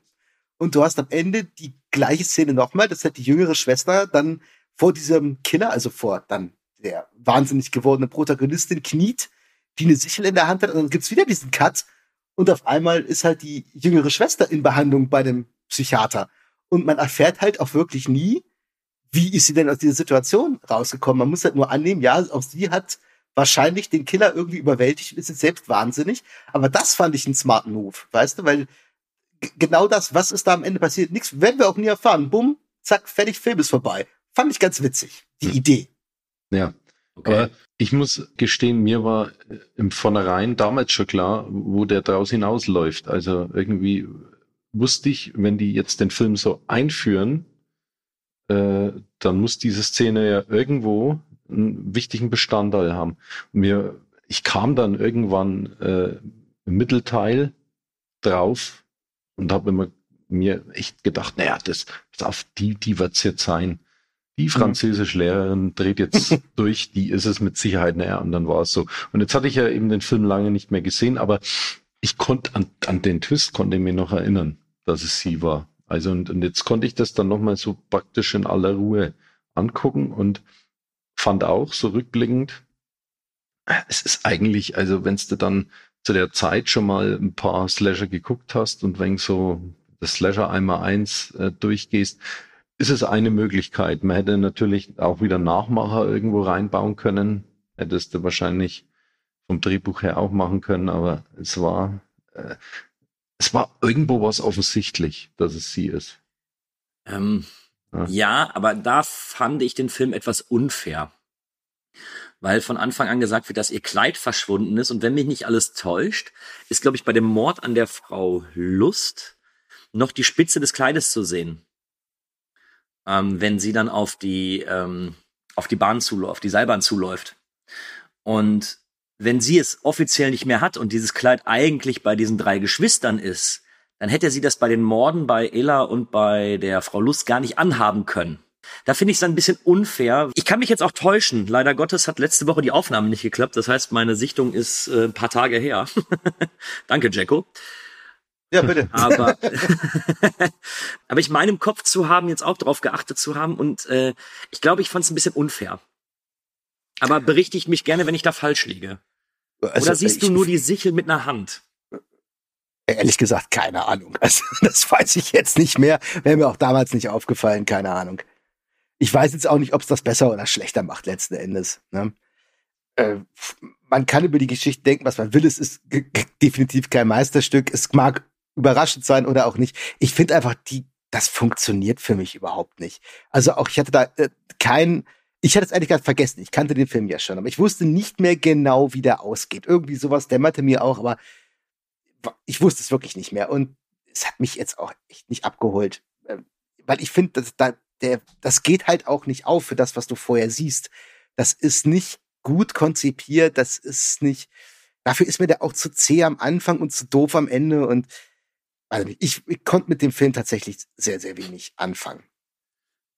C: Und du hast am Ende die gleiche Szene nochmal, das hat die jüngere Schwester dann vor diesem Killer, also vor dann der wahnsinnig gewordene Protagonistin kniet, die eine Sichel in der Hand hat und dann gibt's wieder diesen Cut und auf einmal ist halt die jüngere Schwester in Behandlung bei dem Psychiater. Und man erfährt halt auch wirklich nie, wie ist sie denn aus dieser Situation rausgekommen? Man muss halt nur annehmen, ja, auch sie hat wahrscheinlich den Killer irgendwie überwältigt und ist jetzt selbst wahnsinnig. Aber das fand ich einen smarten Move, weißt du, weil genau das, was ist da am Ende passiert, nichts, werden wir auch nie erfahren. Bumm, zack, fertig, Film ist vorbei. Fand ich ganz witzig, die hm. Idee.
D: Ja. Okay. Aber ich muss gestehen, mir war im Vornherein damals schon klar, wo der draus hinausläuft. Also irgendwie wusste ich, wenn die jetzt den Film so einführen, äh, dann muss diese Szene ja irgendwo einen wichtigen Bestandteil haben. Und mir, ich kam dann irgendwann äh, im Mittelteil drauf und habe immer mir echt gedacht, naja, das, auf die, die wird's jetzt sein. Die mhm. Französischlehrerin dreht jetzt durch, die ist es mit Sicherheit, naja, und dann war es so. Und jetzt hatte ich ja eben den Film lange nicht mehr gesehen, aber ich konnte an, an den Twist konnte ich mich noch erinnern, dass es sie war. Also und, und jetzt konnte ich das dann nochmal so praktisch in aller Ruhe angucken und fand auch so rückblickend, es ist eigentlich, also wenn du dann zu der Zeit schon mal ein paar Slasher geguckt hast und wenn so das Slasher einmal eins äh, durchgehst, ist es eine Möglichkeit. Man hätte natürlich auch wieder Nachmacher irgendwo reinbauen können. Hättest du wahrscheinlich vom Drehbuch her auch machen können, aber es war, äh, es war irgendwo was offensichtlich, dass es sie ist.
B: Ähm, ja. ja, aber da fand ich den Film etwas unfair. Weil von Anfang an gesagt wird, dass ihr Kleid verschwunden ist. Und wenn mich nicht alles täuscht, ist, glaube ich, bei dem Mord an der Frau Lust noch die Spitze des Kleides zu sehen. Ähm, wenn sie dann auf die, ähm, auf die Bahn zuläuft, auf die Seilbahn zuläuft. Und wenn sie es offiziell nicht mehr hat und dieses Kleid eigentlich bei diesen drei Geschwistern ist, dann hätte sie das bei den Morden bei Ella und bei der Frau Lust gar nicht anhaben können. Da finde ich es ein bisschen unfair. Ich kann mich jetzt auch täuschen. Leider Gottes hat letzte Woche die Aufnahme nicht geklappt. Das heißt, meine Sichtung ist äh, ein paar Tage her. Danke, Jacko.
C: Ja, bitte.
B: Aber, aber ich meine im Kopf zu haben, jetzt auch darauf geachtet zu haben. Und äh, ich glaube, ich fand es ein bisschen unfair. Aber berichtigt mich gerne, wenn ich da falsch liege. Also, Oder siehst du nur die Sichel mit einer Hand?
C: Ehrlich gesagt, keine Ahnung. Also, das weiß ich jetzt nicht mehr. Wäre mir auch damals nicht aufgefallen, keine Ahnung. Ich weiß jetzt auch nicht, ob es das besser oder schlechter macht, letzten Endes. Ne? Äh, man kann über die Geschichte denken, was man will. Es ist definitiv kein Meisterstück. Es mag überraschend sein oder auch nicht. Ich finde einfach, die, das funktioniert für mich überhaupt nicht. Also auch, ich hatte da äh, kein, ich hatte es eigentlich gerade vergessen. Ich kannte den Film ja schon, aber ich wusste nicht mehr genau, wie der ausgeht. Irgendwie sowas dämmerte mir auch, aber ich wusste es wirklich nicht mehr. Und es hat mich jetzt auch echt nicht abgeholt. Ähm, weil ich finde, dass da, der, das geht halt auch nicht auf für das, was du vorher siehst. Das ist nicht gut konzipiert, das ist nicht, dafür ist mir der auch zu zäh am Anfang und zu doof am Ende und also ich, ich konnte mit dem Film tatsächlich sehr, sehr wenig anfangen.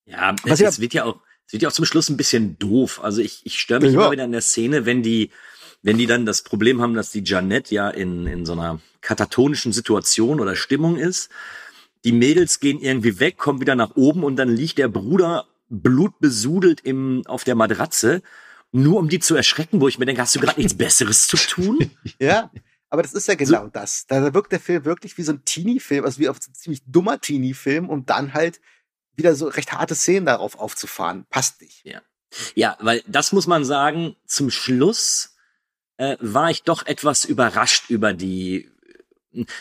B: Ja, es, es wird ja auch, es wird ja auch zum Schluss ein bisschen doof. Also ich, ich störe mich ja. immer wieder in der Szene, wenn die, wenn die dann das Problem haben, dass die Janette ja in, in so einer katatonischen Situation oder Stimmung ist. Die Mädels gehen irgendwie weg, kommen wieder nach oben und dann liegt der Bruder blutbesudelt im, auf der Matratze, nur um die zu erschrecken, wo ich mir denke, hast du gerade nichts Besseres zu tun?
C: ja, aber das ist ja genau so. das. Da wirkt der Film wirklich wie so ein Teenie-Film, also wie auf so ein ziemlich dummer Teenie-Film, um dann halt wieder so recht harte Szenen darauf aufzufahren. Passt nicht.
B: Ja. Ja, weil das muss man sagen, zum Schluss äh, war ich doch etwas überrascht über die.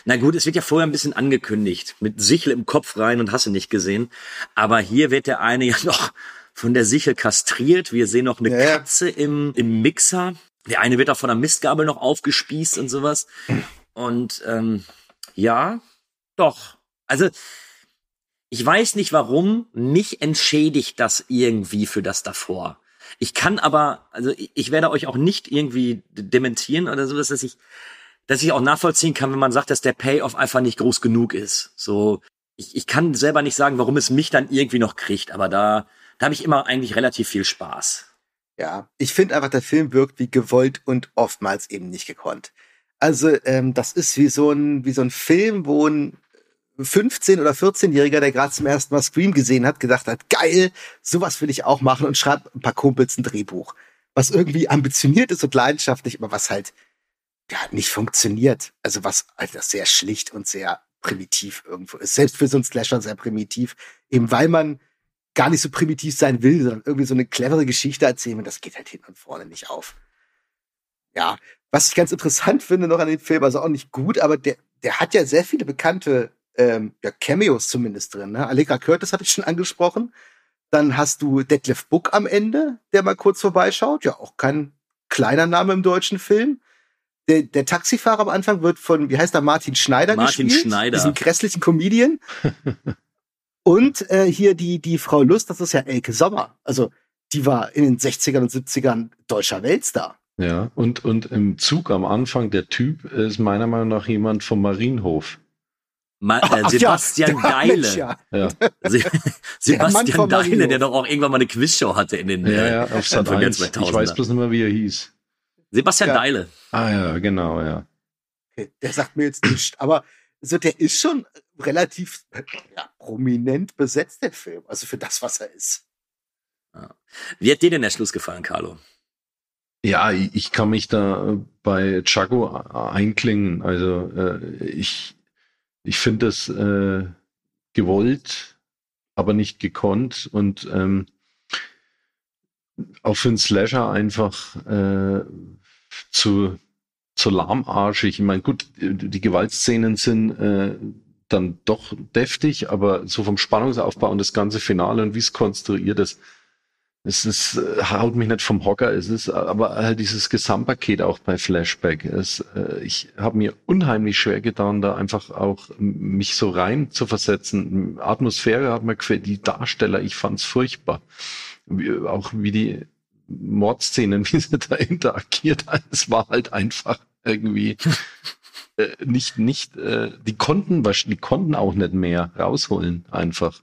B: Na gut, es wird ja vorher ein bisschen angekündigt, mit Sichel im Kopf rein und hast du nicht gesehen. Aber hier wird der eine ja noch von der Sichel kastriert. Wir sehen noch eine ja, Katze im, im Mixer Der eine wird auch von einer Mistgabel noch aufgespießt und sowas. Und ähm, ja, doch. Also ich weiß nicht warum, mich entschädigt das irgendwie für das davor. Ich kann aber, also ich werde euch auch nicht irgendwie dementieren oder sowas, dass ich, dass ich auch nachvollziehen kann, wenn man sagt, dass der Payoff einfach nicht groß genug ist. So, ich, ich kann selber nicht sagen, warum es mich dann irgendwie noch kriegt, aber da, da habe ich immer eigentlich relativ viel Spaß.
C: Ja, ich finde einfach, der Film wirkt wie gewollt und oftmals eben nicht gekonnt. Also ähm, das ist wie so ein wie so ein Film, wo ein 15 oder 14-Jähriger, der gerade zum ersten Mal Scream gesehen hat, gedacht hat, geil, sowas will ich auch machen und schreibt ein paar Kumpels ein Drehbuch. Was irgendwie ambitioniert ist und leidenschaftlich, aber was halt ja nicht funktioniert. Also was halt sehr schlicht und sehr primitiv irgendwo ist. Selbst für so einen Slasher sehr primitiv. Eben weil man gar nicht so primitiv sein will, sondern irgendwie so eine clevere Geschichte erzählen und das geht halt hinten und vorne nicht auf. Ja, was ich ganz interessant finde noch an dem Film, also auch nicht gut, aber der, der hat ja sehr viele bekannte ähm, ja, Cameos zumindest drin. Ne? Allegra Curtis hatte ich schon angesprochen. Dann hast du Detlef Book am Ende, der mal kurz vorbeischaut. Ja, auch kein kleiner Name im deutschen Film. Der, der Taxifahrer am Anfang wird von, wie heißt er, Martin Schneider
B: Martin
C: gespielt.
B: Schneider.
C: Diesen grässlichen Comedian. Und äh, hier die, die Frau Lust, das ist ja Elke Sommer. Also die war in den 60ern und 70ern deutscher Weltstar.
D: Ja, und, und im Zug am Anfang, der Typ ist meiner Meinung nach jemand vom Marienhof.
B: Ma äh, Sebastian
C: ja,
B: Geile.
C: Mensch, ja.
D: Ja,
B: Se Sebastian Geile,
C: Marino.
B: der doch auch irgendwann mal eine Quizshow hatte in den
D: ja,
B: äh,
D: ja auf Sat
B: Anfang der
D: 1. Ich
B: 2000er.
D: weiß bloß nicht mehr, wie er hieß.
B: Sebastian
C: Ja.
B: Deile.
D: Ah ja, genau, ja.
C: Okay, der sagt mir jetzt nicht, aber so, der ist schon relativ ja, prominent besetzt, der Film. Also für das, was er ist.
B: Wie hat dir denn der Schluss gefallen, Carlo?
D: Ja, ich ich kann mich da bei Chago einklingen. Also äh, ich, ich finde das äh, gewollt, aber nicht gekonnt und ähm, auch für einen Slasher einfach äh, zu, zu lahmarschig. Ich meine, gut, die Gewaltszenen sind äh, dann doch deftig, aber so vom Spannungsaufbau und das ganze Finale und wie es konstruiert ist, es ist, äh, haut mich nicht vom Hocker. Es ist aber halt dieses Gesamtpaket auch bei Flashback. Es, äh, ich habe mir unheimlich schwer getan, da einfach auch mich so rein zu versetzen. Atmosphäre hat mir gefällt, die Darsteller, ich fand's furchtbar. Wie, auch wie die Mordszenen, wie sie da interagiert haben. Es war halt einfach irgendwie äh, nicht, nicht, äh, die konnten, die konnten auch nicht mehr rausholen, einfach.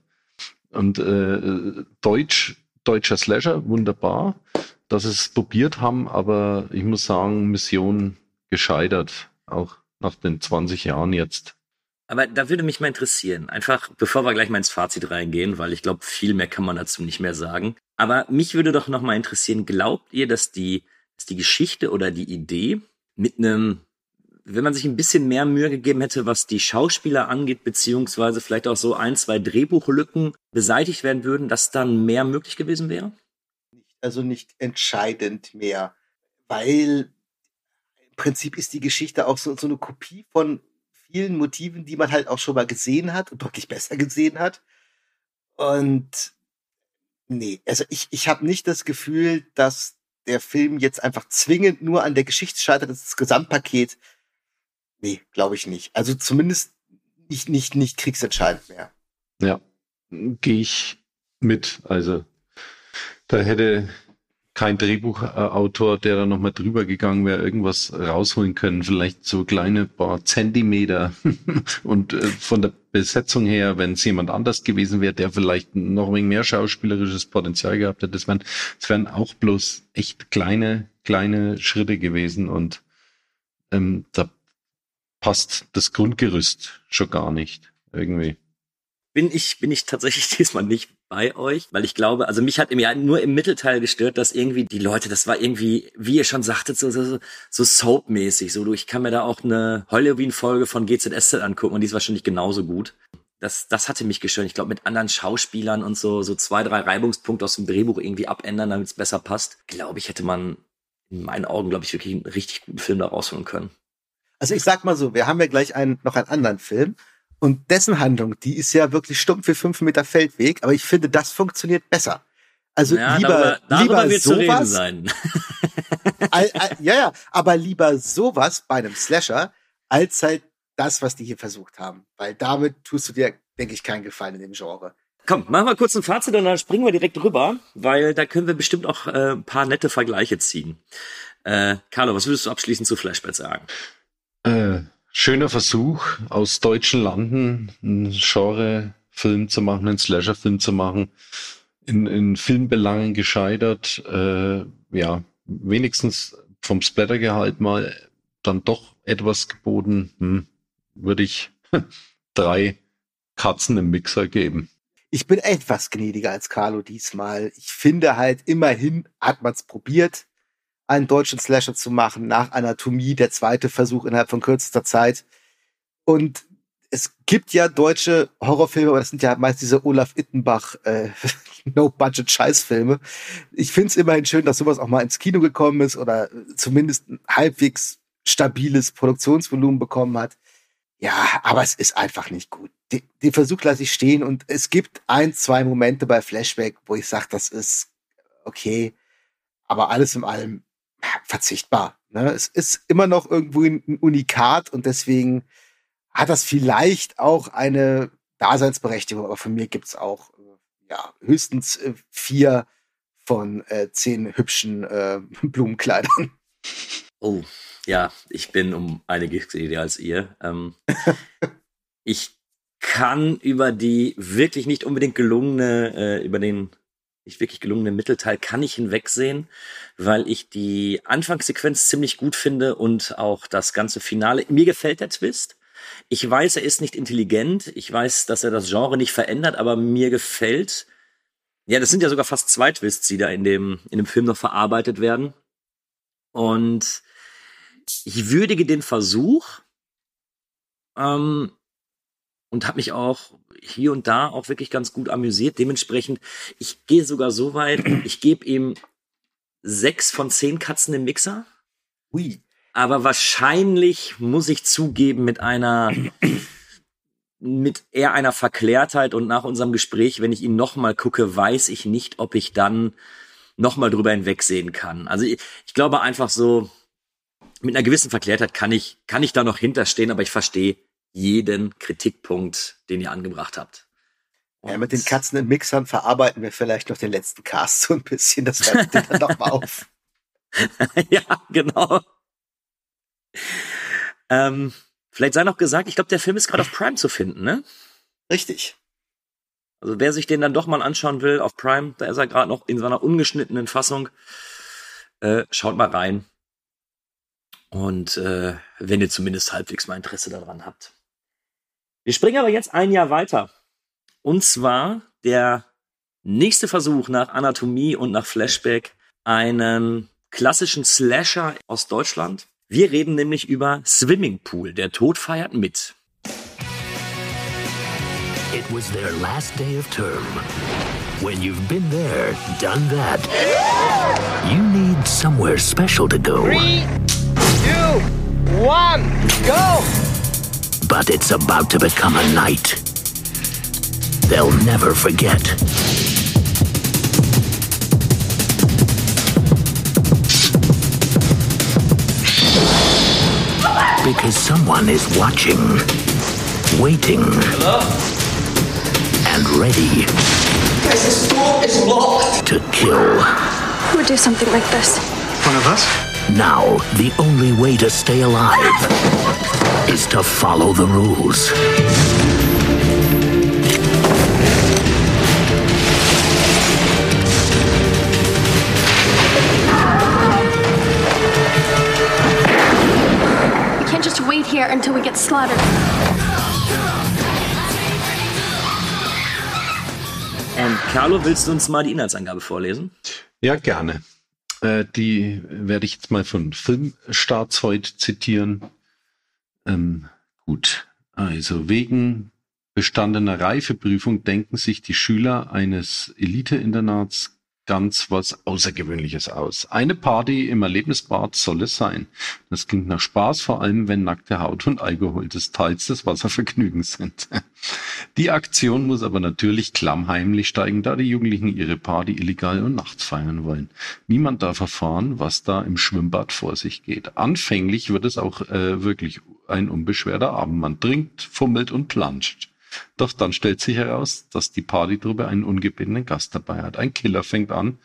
D: Und äh, Deutsch, deutscher Slasher, wunderbar, dass sie es probiert haben, aber ich muss sagen, Mission gescheitert, auch nach den 20 Jahren jetzt.
B: Aber da würde mich mal interessieren, einfach bevor wir gleich mal ins Fazit reingehen, weil ich glaube, viel mehr kann man dazu nicht mehr sagen. Aber mich würde doch noch mal interessieren, glaubt ihr, dass die, dass die Geschichte oder die Idee mit einem, wenn man sich ein bisschen mehr Mühe gegeben hätte, was die Schauspieler angeht, beziehungsweise vielleicht auch so ein, zwei Drehbuchlücken beseitigt werden würden, dass dann mehr möglich gewesen wäre?
C: Also nicht entscheidend mehr, weil im Prinzip ist die Geschichte auch so, so eine Kopie von vielen Motiven, die man halt auch schon mal gesehen hat und deutlich besser gesehen hat. Und nee, also ich, ich habe nicht das Gefühl, dass der Film jetzt einfach zwingend nur an der Geschichte scheitert, das Gesamtpaket. Nee, glaube ich nicht. Also zumindest nicht, nicht, nicht kriegsentscheidend mehr.
D: Ja, gehe ich mit. Also da hätte kein Drehbuchautor, der da nochmal drüber gegangen wäre, irgendwas rausholen können. Vielleicht so kleine paar Zentimeter. Und äh, von der Besetzung her, wenn es jemand anders gewesen wäre, der vielleicht noch ein wenig mehr schauspielerisches Potenzial gehabt hätte, das wären, das wären auch bloß echt kleine, kleine Schritte gewesen. Und ähm, da passt das Grundgerüst schon gar nicht irgendwie.
B: Bin ich, bin ich tatsächlich diesmal nicht bei euch, weil ich glaube, also mich hat im Jahr nur im Mittelteil gestört, dass irgendwie die Leute, das war irgendwie, wie ihr schon sagtet, so, so, so Soap-mäßig. So, du, ich kann mir da auch eine Halloween-Folge von GZSZ angucken und die ist wahrscheinlich genauso gut. Das, das hatte mich gestört. Ich glaube, mit anderen Schauspielern und so, so zwei, drei Reibungspunkte aus dem Drehbuch irgendwie abändern, damit es besser passt. Glaube ich, hätte man in meinen Augen, glaube ich, wirklich einen richtig guten Film da rausholen können.
C: Also ich sag mal so, wir haben ja gleich einen, noch einen anderen Film und dessen Handlung, die ist ja wirklich stumpf für fünf Meter Feldweg, aber ich finde, das funktioniert besser. Also
B: Ja,
C: lieber,
B: darüber, darüber
C: lieber
B: wird zu reden
C: sowas,
B: sein.
C: All, all, ja, ja, aber lieber sowas bei einem Slasher, als halt das, was die hier versucht haben. Weil damit tust du dir, denke ich, keinen Gefallen in dem Genre.
B: Komm, machen wir kurz ein Fazit und dann springen wir direkt rüber, weil da können wir bestimmt auch äh, ein paar nette Vergleiche ziehen. Äh, Carlo, was würdest du abschließend zu Flashback sagen?
D: Äh, schöner Versuch, aus deutschen Landen einen Genre-Film zu machen, einen Slasher-Film zu machen. In, in Filmbelangen gescheitert. Äh, ja, wenigstens vom Splattergehalt mal dann doch etwas geboten. Hm, würde ich drei Katzen im Mixer geben.
C: Ich bin etwas gnädiger als Carlo diesmal. Ich finde halt, immerhin hat man es probiert, einen deutschen Slasher zu machen, nach Anatomie, der zweite Versuch innerhalb von kürzester Zeit. Und es gibt ja deutsche Horrorfilme, aber das sind ja meist diese Olaf Ittenbach äh, No-Budget-Scheißfilme. Ich finde es immerhin schön, dass sowas auch mal ins Kino gekommen ist oder zumindest ein halbwegs stabiles Produktionsvolumen bekommen hat. Ja, aber es ist einfach nicht gut. Den, Versuch lasse ich stehen und es gibt ein, zwei Momente bei Flashback, wo ich sage, das ist okay, aber alles in allem verzichtbar. Ne? Es ist immer noch irgendwo ein Unikat und deswegen hat das vielleicht auch eine Daseinsberechtigung, aber von mir gibt's auch ja, höchstens äh, vier von äh, zehn hübschen äh, Blumenkleidern.
B: Oh, ja, ich bin um einiges älter als ihr. Ähm, ich kann über die wirklich nicht unbedingt gelungene, äh, über den nicht wirklich gelungenen Mittelteil kann ich hinwegsehen, weil ich die Anfangssequenz ziemlich gut finde und auch das ganze Finale. Mir gefällt der Twist. Ich weiß, er ist nicht intelligent. Ich weiß, dass er das Genre nicht verändert, aber mir gefällt. Ja, das sind ja sogar fast zwei Twists, die da in dem, in dem Film noch verarbeitet werden. Und ich würdige den Versuch ähm, und habe mich auch hier und da auch wirklich ganz gut amüsiert. Dementsprechend, ich gehe sogar so weit, ich gebe ihm sechs von zehn Katzen im Mixer.
C: Ui.
B: Aber wahrscheinlich muss ich zugeben, mit einer mit eher einer Verklärtheit und nach unserem Gespräch, wenn ich ihn nochmal gucke, weiß ich nicht, ob ich dann nochmal drüber hinwegsehen kann. Also ich, ich glaube einfach so, mit einer gewissen Verklärtheit kann ich, kann ich da noch hinterstehen, aber ich verstehe jeden Kritikpunkt, den ihr angebracht habt.
C: Und ja, mit den Katzen in Mixern verarbeiten wir vielleicht noch den letzten Cast so ein bisschen. Das hört dann noch mal auf.
B: ja, genau. Ähm, vielleicht sei noch gesagt, ich glaube, der Film ist gerade auf Prime zu finden, ne?
C: Richtig.
B: Also wer sich den dann doch mal anschauen will auf Prime, da ist er gerade noch in seiner ungeschnittenen Fassung. Äh, schaut mal rein. Und äh, wenn ihr zumindest halbwegs mal Interesse daran habt. Wir springen aber jetzt ein Jahr weiter. Und zwar der nächste Versuch nach Anatomie und nach Flashback, einen klassischen Slasher aus Deutschland. Wir reden nämlich über Swimming Pool. Der Tod feiert mit.
H: It was their last day of term. When you've been there, done that, you need somewhere special to go.
I: Three, two, one, go!
H: But it's about to become a night they'll never forget. Because someone is watching, waiting,
I: Hello?
H: and ready
I: Guys, this door is locked.
H: to kill.
J: Who would do something like this?
I: One of us?
H: Now, the only way to stay alive is to follow the rules.
J: We can't just wait here until we get slaughtered.
B: Und Carlo, willst du uns mal die Inhaltsangabe vorlesen?
D: Ja, gerne. Äh, die werde ich jetzt mal von Filmstarts heute zitieren. Ähm, gut, also wegen bestandener Reifeprüfung denken sich die Schüler eines Elite-Internats ganz was Außergewöhnliches aus. Eine Party im Erlebnisbad soll es sein. Das klingt nach Spaß, vor allem wenn nackte Haut und Alkohol des Teils des Wasservergnügens sind. Die Aktion muss aber natürlich klammheimlich steigen, da die Jugendlichen ihre Party illegal und nachts feiern wollen. Niemand darf erfahren, was da im Schwimmbad vor sich geht. Anfänglich wird es auch äh, wirklich ein unbeschwerter Abend. Man trinkt, fummelt und planscht. Doch dann stellt sich heraus, dass die Partytruppe einen ungebetenen Gast dabei hat. Ein Killer fängt an,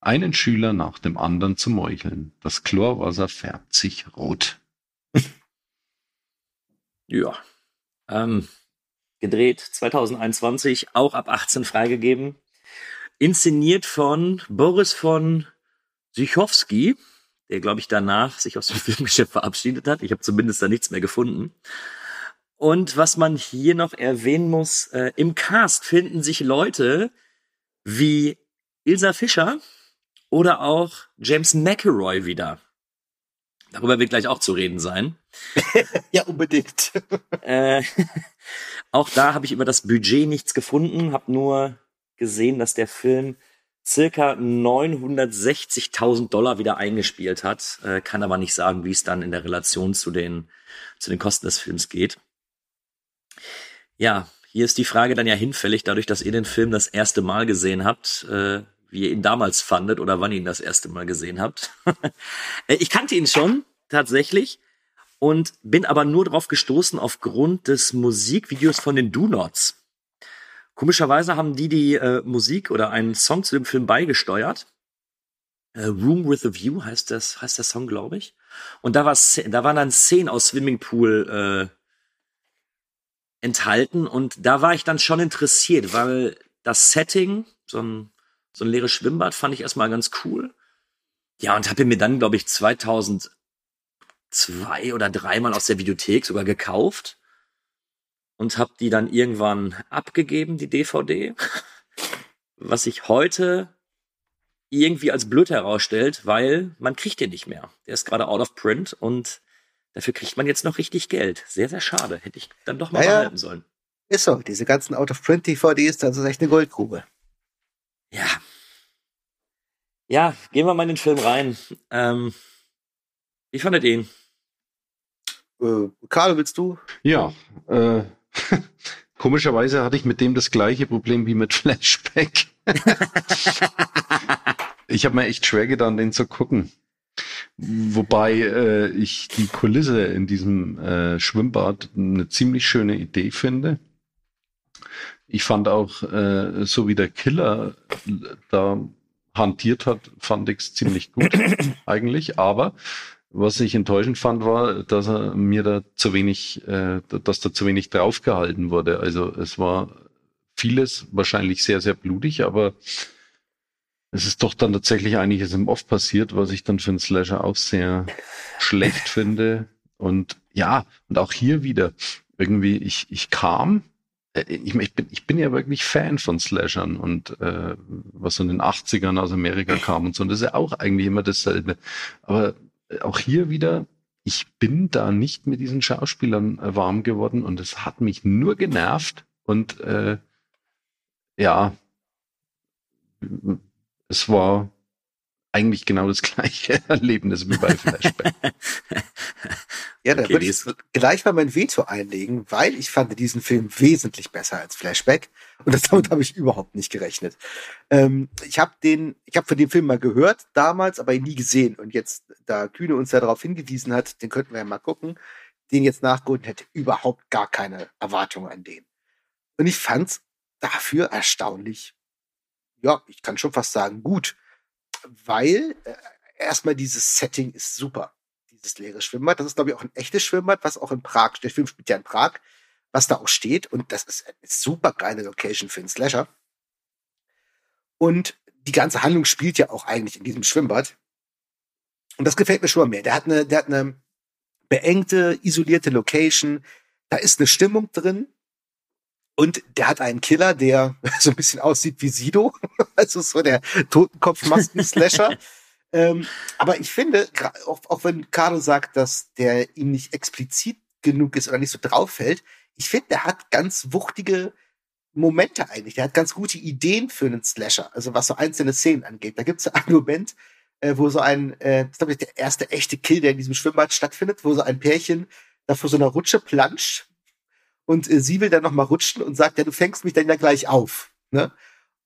D: einen Schüler nach dem anderen zu meucheln. Das Chlorwasser färbt sich rot.
B: ja. Ähm, gedreht 2021, auch ab 18 freigegeben. Inszeniert von Boris von Sichowski, der, glaube ich, danach sich aus dem Filmgeschäft verabschiedet hat. Ich habe zumindest da nichts mehr gefunden. Und was man hier noch erwähnen muss, äh, im Cast finden sich Leute wie Ilsa Fischer oder auch James McElroy wieder. Darüber wird gleich auch zu reden sein.
C: ja, unbedingt.
B: äh, auch da habe ich über das Budget nichts gefunden, habe nur gesehen, dass der Film circa 960.000 Dollar wieder eingespielt hat, äh, kann aber nicht sagen, wie es dann in der Relation zu den, zu den Kosten des Films geht. Ja, hier ist die Frage dann ja hinfällig, dadurch, dass ihr den Film das erste Mal gesehen habt, äh, wie ihr ihn damals fandet oder wann ihr ihn das erste Mal gesehen habt. Äh, ich kannte ihn schon, tatsächlich, und bin aber nur drauf gestoßen aufgrund des Musikvideos von den Do Nots. Komischerweise haben die die äh, Musik oder einen Song zu dem Film beigesteuert. Äh, Room with a View heißt das, heißt der Song, glaube ich. Und da war, da waren dann Szenen aus Swimmingpool äh, enthalten und da war ich dann schon interessiert, weil das Setting, so ein, so ein leeres Schwimmbad, fand ich erstmal ganz cool. Ja, und habe mir dann, glaube ich, 2002 oder dreimal aus der Videothek sogar gekauft und habe die dann irgendwann abgegeben, die DVD. Was sich heute irgendwie als blöd herausstellt, weil man kriegt den nicht mehr. Der ist gerade out of print und Dafür kriegt man jetzt noch richtig Geld. Sehr, sehr schade. Hätte ich dann doch mal naja, behalten sollen.
C: Ist so. Diese ganzen Out-of-Print-DVDs, das ist echt eine Goldgrube.
B: Ja. Ja, gehen wir mal in den Film rein. Ähm, wie fandet ihr ihn?
C: Äh, Karl, willst du?
D: Ja, äh, komischerweise hatte ich mit dem das gleiche Problem wie mit Flashback. ich habe mir echt schwer getan, den zu gucken. Wobei äh, ich die Kulisse in diesem äh, Schwimmbad eine ziemlich schöne Idee finde. Ich fand auch, äh, so wie der Killer da hantiert hat, fand ich es ziemlich gut eigentlich. Aber was ich enttäuschend fand, war, dass er mir da zu wenig, äh, dass da zu wenig draufgehalten wurde. Also es war vieles wahrscheinlich sehr, sehr blutig, aber es ist doch dann tatsächlich einiges im Off passiert, was ich dann für einen Slasher auch sehr schlecht finde. Und ja, und auch hier wieder irgendwie, ich, ich kam, äh, ich, ich, bin, ich bin ja wirklich Fan von Slashern und äh, was in den 80ern aus Amerika kam und so. Und das ist ja auch eigentlich immer dasselbe. Aber auch hier wieder, ich bin da nicht mit diesen Schauspielern äh, warm geworden und es hat mich nur genervt und äh, ja, es war eigentlich genau das gleiche Erlebnis wie bei Flashback.
C: ja, da okay, würde ich gleich mal mein Veto einlegen, weil ich fand diesen Film wesentlich besser als Flashback und das, damit habe ich überhaupt nicht gerechnet. Ähm, ich habe den, ich habe von dem Film mal gehört damals, aber ihn nie gesehen und jetzt, da Kühne uns darauf hingewiesen hat, den könnten wir ja mal gucken, den jetzt nachgeholt hätte überhaupt gar keine Erwartung an den. Und ich fand's dafür erstaunlich ja, ich kann schon fast sagen, gut. Weil äh, erstmal dieses Setting ist super. Dieses leere Schwimmbad. Das ist, glaube ich, auch ein echtes Schwimmbad, was auch in Prag, der Film spielt ja in Prag, was da auch steht. Und das ist eine super geile Location für einen Slasher. Und die ganze Handlung spielt ja auch eigentlich in diesem Schwimmbad. Und das gefällt mir schon mal mehr. Der hat eine, der hat eine beengte, isolierte Location. Da ist eine Stimmung drin. Und der hat einen Killer, der so ein bisschen aussieht wie Sido. Also so der Totenkopf-Masken-Slasher. ähm, aber ich finde, auch, auch wenn Carlo sagt, dass der ihm nicht explizit genug ist oder nicht so drauf fällt, ich finde, der hat ganz wuchtige Momente eigentlich. Der hat ganz gute Ideen für einen Slasher, also was so einzelne Szenen angeht. Da gibt es einen Moment, äh, wo so ein, äh, das ist glaube ich der erste echte Kill, der in diesem Schwimmbad stattfindet, wo so ein Pärchen da vor so einer Rutsche planscht und äh, sie will dann noch mal rutschen und sagt, ja, du fängst mich dann ja gleich auf. Ne?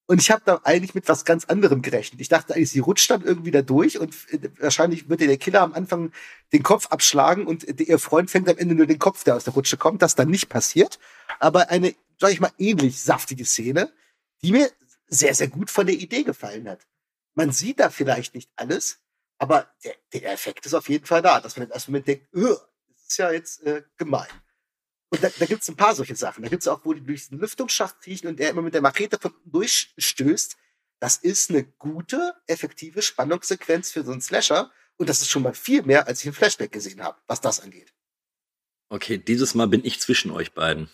C: Und ich habe da eigentlich mit was ganz anderem gerechnet. Ich dachte eigentlich, sie rutscht dann irgendwie da durch und äh, wahrscheinlich wird ihr der Killer am Anfang den Kopf abschlagen und äh, ihr Freund fängt am Ende nur den Kopf, der aus der Rutsche kommt. Das dann nicht passiert. Aber eine, sag ich mal, ähnlich saftige Szene, die mir sehr, sehr gut von der Idee gefallen hat. Man sieht da vielleicht nicht alles, aber der, der Effekt ist auf jeden Fall da, dass man im ersten Moment denkt, das ist ja jetzt äh, gemein. Und da, da gibt es ein paar solche Sachen. Da gibt es auch, wo die durch den Lüftungsschacht kriechen und der immer mit der Machete von unten durchstößt. Das ist eine gute, effektive Spannungssequenz für so einen Slasher. Und das ist schon mal viel mehr, als ich im Flashback gesehen habe, was das angeht.
B: Okay, dieses Mal bin ich zwischen euch beiden.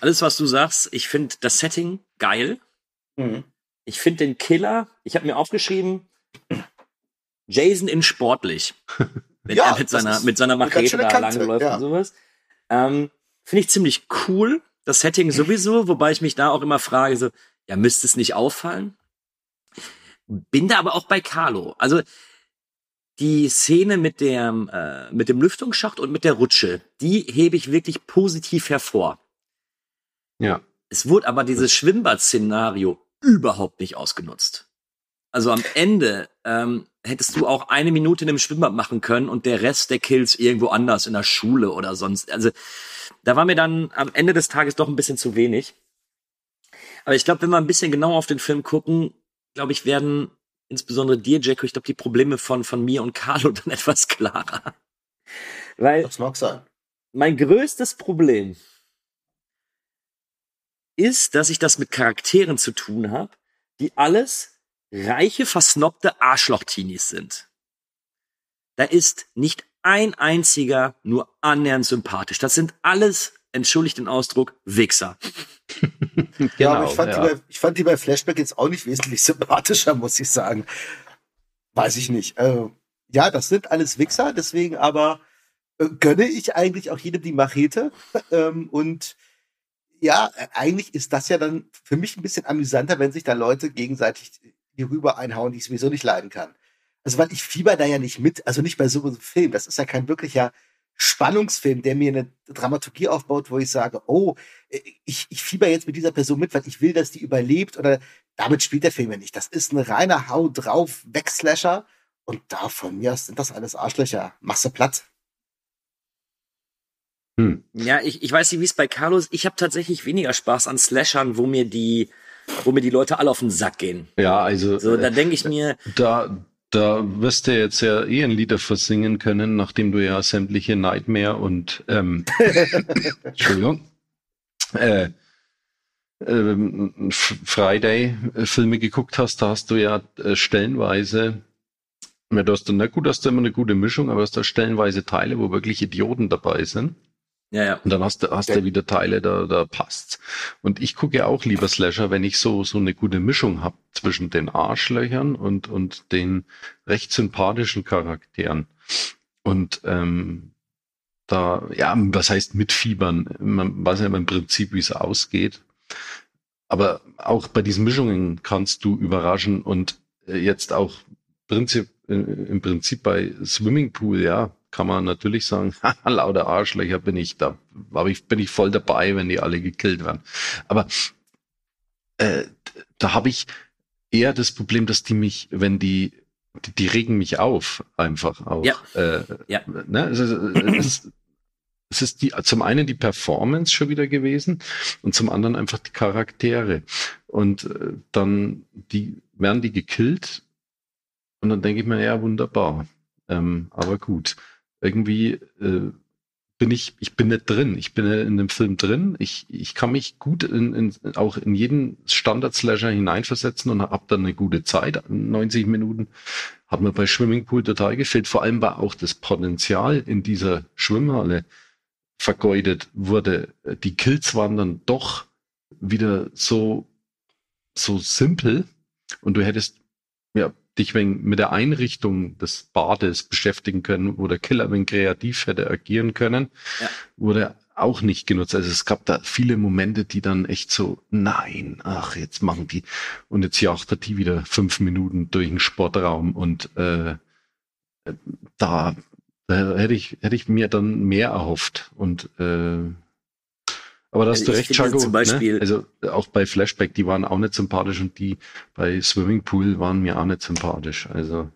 B: Alles, was du sagst, ich finde das Setting geil. Mhm. Ich finde den Killer, ich habe mir aufgeschrieben, Jason in sportlich. Wenn ja, er mit seiner, mit seiner Machete da langläuft ja. und sowas. Ähm, Finde ich ziemlich cool. Das Setting sowieso, wobei ich mich da auch immer frage, so, ja, müsste es nicht auffallen? Bin da aber auch bei Carlo. Also die Szene mit dem, äh, mit dem Lüftungsschacht und mit der Rutsche, die hebe ich wirklich positiv hervor.
D: Ja.
B: Es wurde aber dieses Schwimmbad-Szenario überhaupt nicht ausgenutzt. Also am Ende ähm, hättest du auch eine Minute in einem Schwimmbad machen können und der Rest der Kills irgendwo anders in der Schule oder sonst. Also da war mir dann am Ende des Tages doch ein bisschen zu wenig. Aber ich glaube, wenn wir ein bisschen genauer auf den Film gucken, glaube ich, werden insbesondere dir, Jacko, ich glaube, die Probleme von, von mir und Carlo dann etwas klarer. Weil
C: das mag sein.
B: Mein größtes Problem ist, dass ich das mit Charakteren zu tun habe, die alles reiche, versnobte Arschloch-Teenies sind. Da ist nicht ein einziger nur annähernd sympathisch. Das sind alles, entschuldigt den Ausdruck, Wichser.
C: genau, ja, aber ich fand, ja. Die bei, ich fand die bei Flashback jetzt auch nicht wesentlich sympathischer, muss ich sagen. Weiß ich nicht. Also, ja, das sind alles Wichser, deswegen aber äh, gönne ich eigentlich auch jedem die Machete. ähm, und ja, eigentlich ist das ja dann für mich ein bisschen amüsanter, wenn sich da Leute gegenseitig die rüber einhauen, die ich sowieso nicht leiden kann. Also, weil ich fieber da ja nicht mit, also nicht bei so einem Film. Das ist ja kein wirklicher Spannungsfilm, der mir eine Dramaturgie aufbaut, wo ich sage, oh, ich, ich fieber jetzt mit dieser Person mit, weil ich will, dass die überlebt oder damit spielt der Film ja nicht. Das ist ein reiner Hau drauf Wegslasher und da von mir aus sind das alles Arschlöcher. Machst du platt.
B: Hm. Ja, ich, ich weiß nicht, wie es bei Carlos, ich habe tatsächlich weniger Spaß an Slashern, wo mir die wo mir die Leute alle auf den Sack gehen.
D: Ja, also.
B: So, da denke ich mir.
D: Da, da wirst du jetzt ja eh ein Lied dafür singen können, nachdem du ja sämtliche Nightmare und ähm, Entschuldigung. Äh, äh, Friday-Filme geguckt hast, da hast du ja äh, stellenweise, ja, du hast dann, na gut, hast du immer eine gute Mischung, aber hast da stellenweise Teile, wo wirklich Idioten dabei sind.
B: Ja, ja.
D: Und dann hast du, hast du wieder Teile, da, da passt. Und ich gucke ja auch lieber Slasher, wenn ich so, so eine gute Mischung habe zwischen den Arschlöchern und, und den recht sympathischen Charakteren. Und ähm, da, ja, was heißt mitfiebern? Man weiß ja im Prinzip, wie es ausgeht. Aber auch bei diesen Mischungen kannst du überraschen und äh, jetzt auch Prinzip, äh, im Prinzip bei Swimmingpool, ja, kann man natürlich sagen, lauter Arschlöcher bin ich, da ich, bin ich voll dabei, wenn die alle gekillt werden. Aber äh, da habe ich eher das Problem, dass die mich, wenn die, die, die regen mich auf, einfach auch.
B: Ja.
D: Äh, ja. Ne? Es, ist, es, es ist die, zum einen die Performance schon wieder gewesen und zum anderen einfach die Charaktere. Und äh, dann die, werden die gekillt und dann denke ich mir, ja, wunderbar. Ähm, aber gut irgendwie äh, bin ich, ich bin nicht drin. Ich bin in dem Film drin. Ich, ich kann mich gut in, in, auch in jeden Standard-Slasher hineinversetzen und habe dann eine gute Zeit. 90 Minuten hat mir bei Swimmingpool total gefehlt. Vor allem war auch das Potenzial in dieser Schwimmhalle vergeudet wurde. Die Kills waren dann doch wieder so, so simpel und du hättest ja dich wenn mit der Einrichtung des Bades beschäftigen können, wo der Killer wenn kreativ hätte agieren können, ja. der auch nicht genutzt. Also es gab da viele Momente, die dann echt so, nein, ach, jetzt machen die und jetzt jagt er die wieder fünf Minuten durch den Sportraum und äh, da, da hätte ich, hätte ich mir dann mehr erhofft und äh, aber da hast du
B: Ich
D: recht, Chago.
B: zum Beispiel-
D: ne? Also auch bei Flashback, die waren auch nicht sympathisch und die bei Swimmingpool waren mir auch nicht sympathisch. Also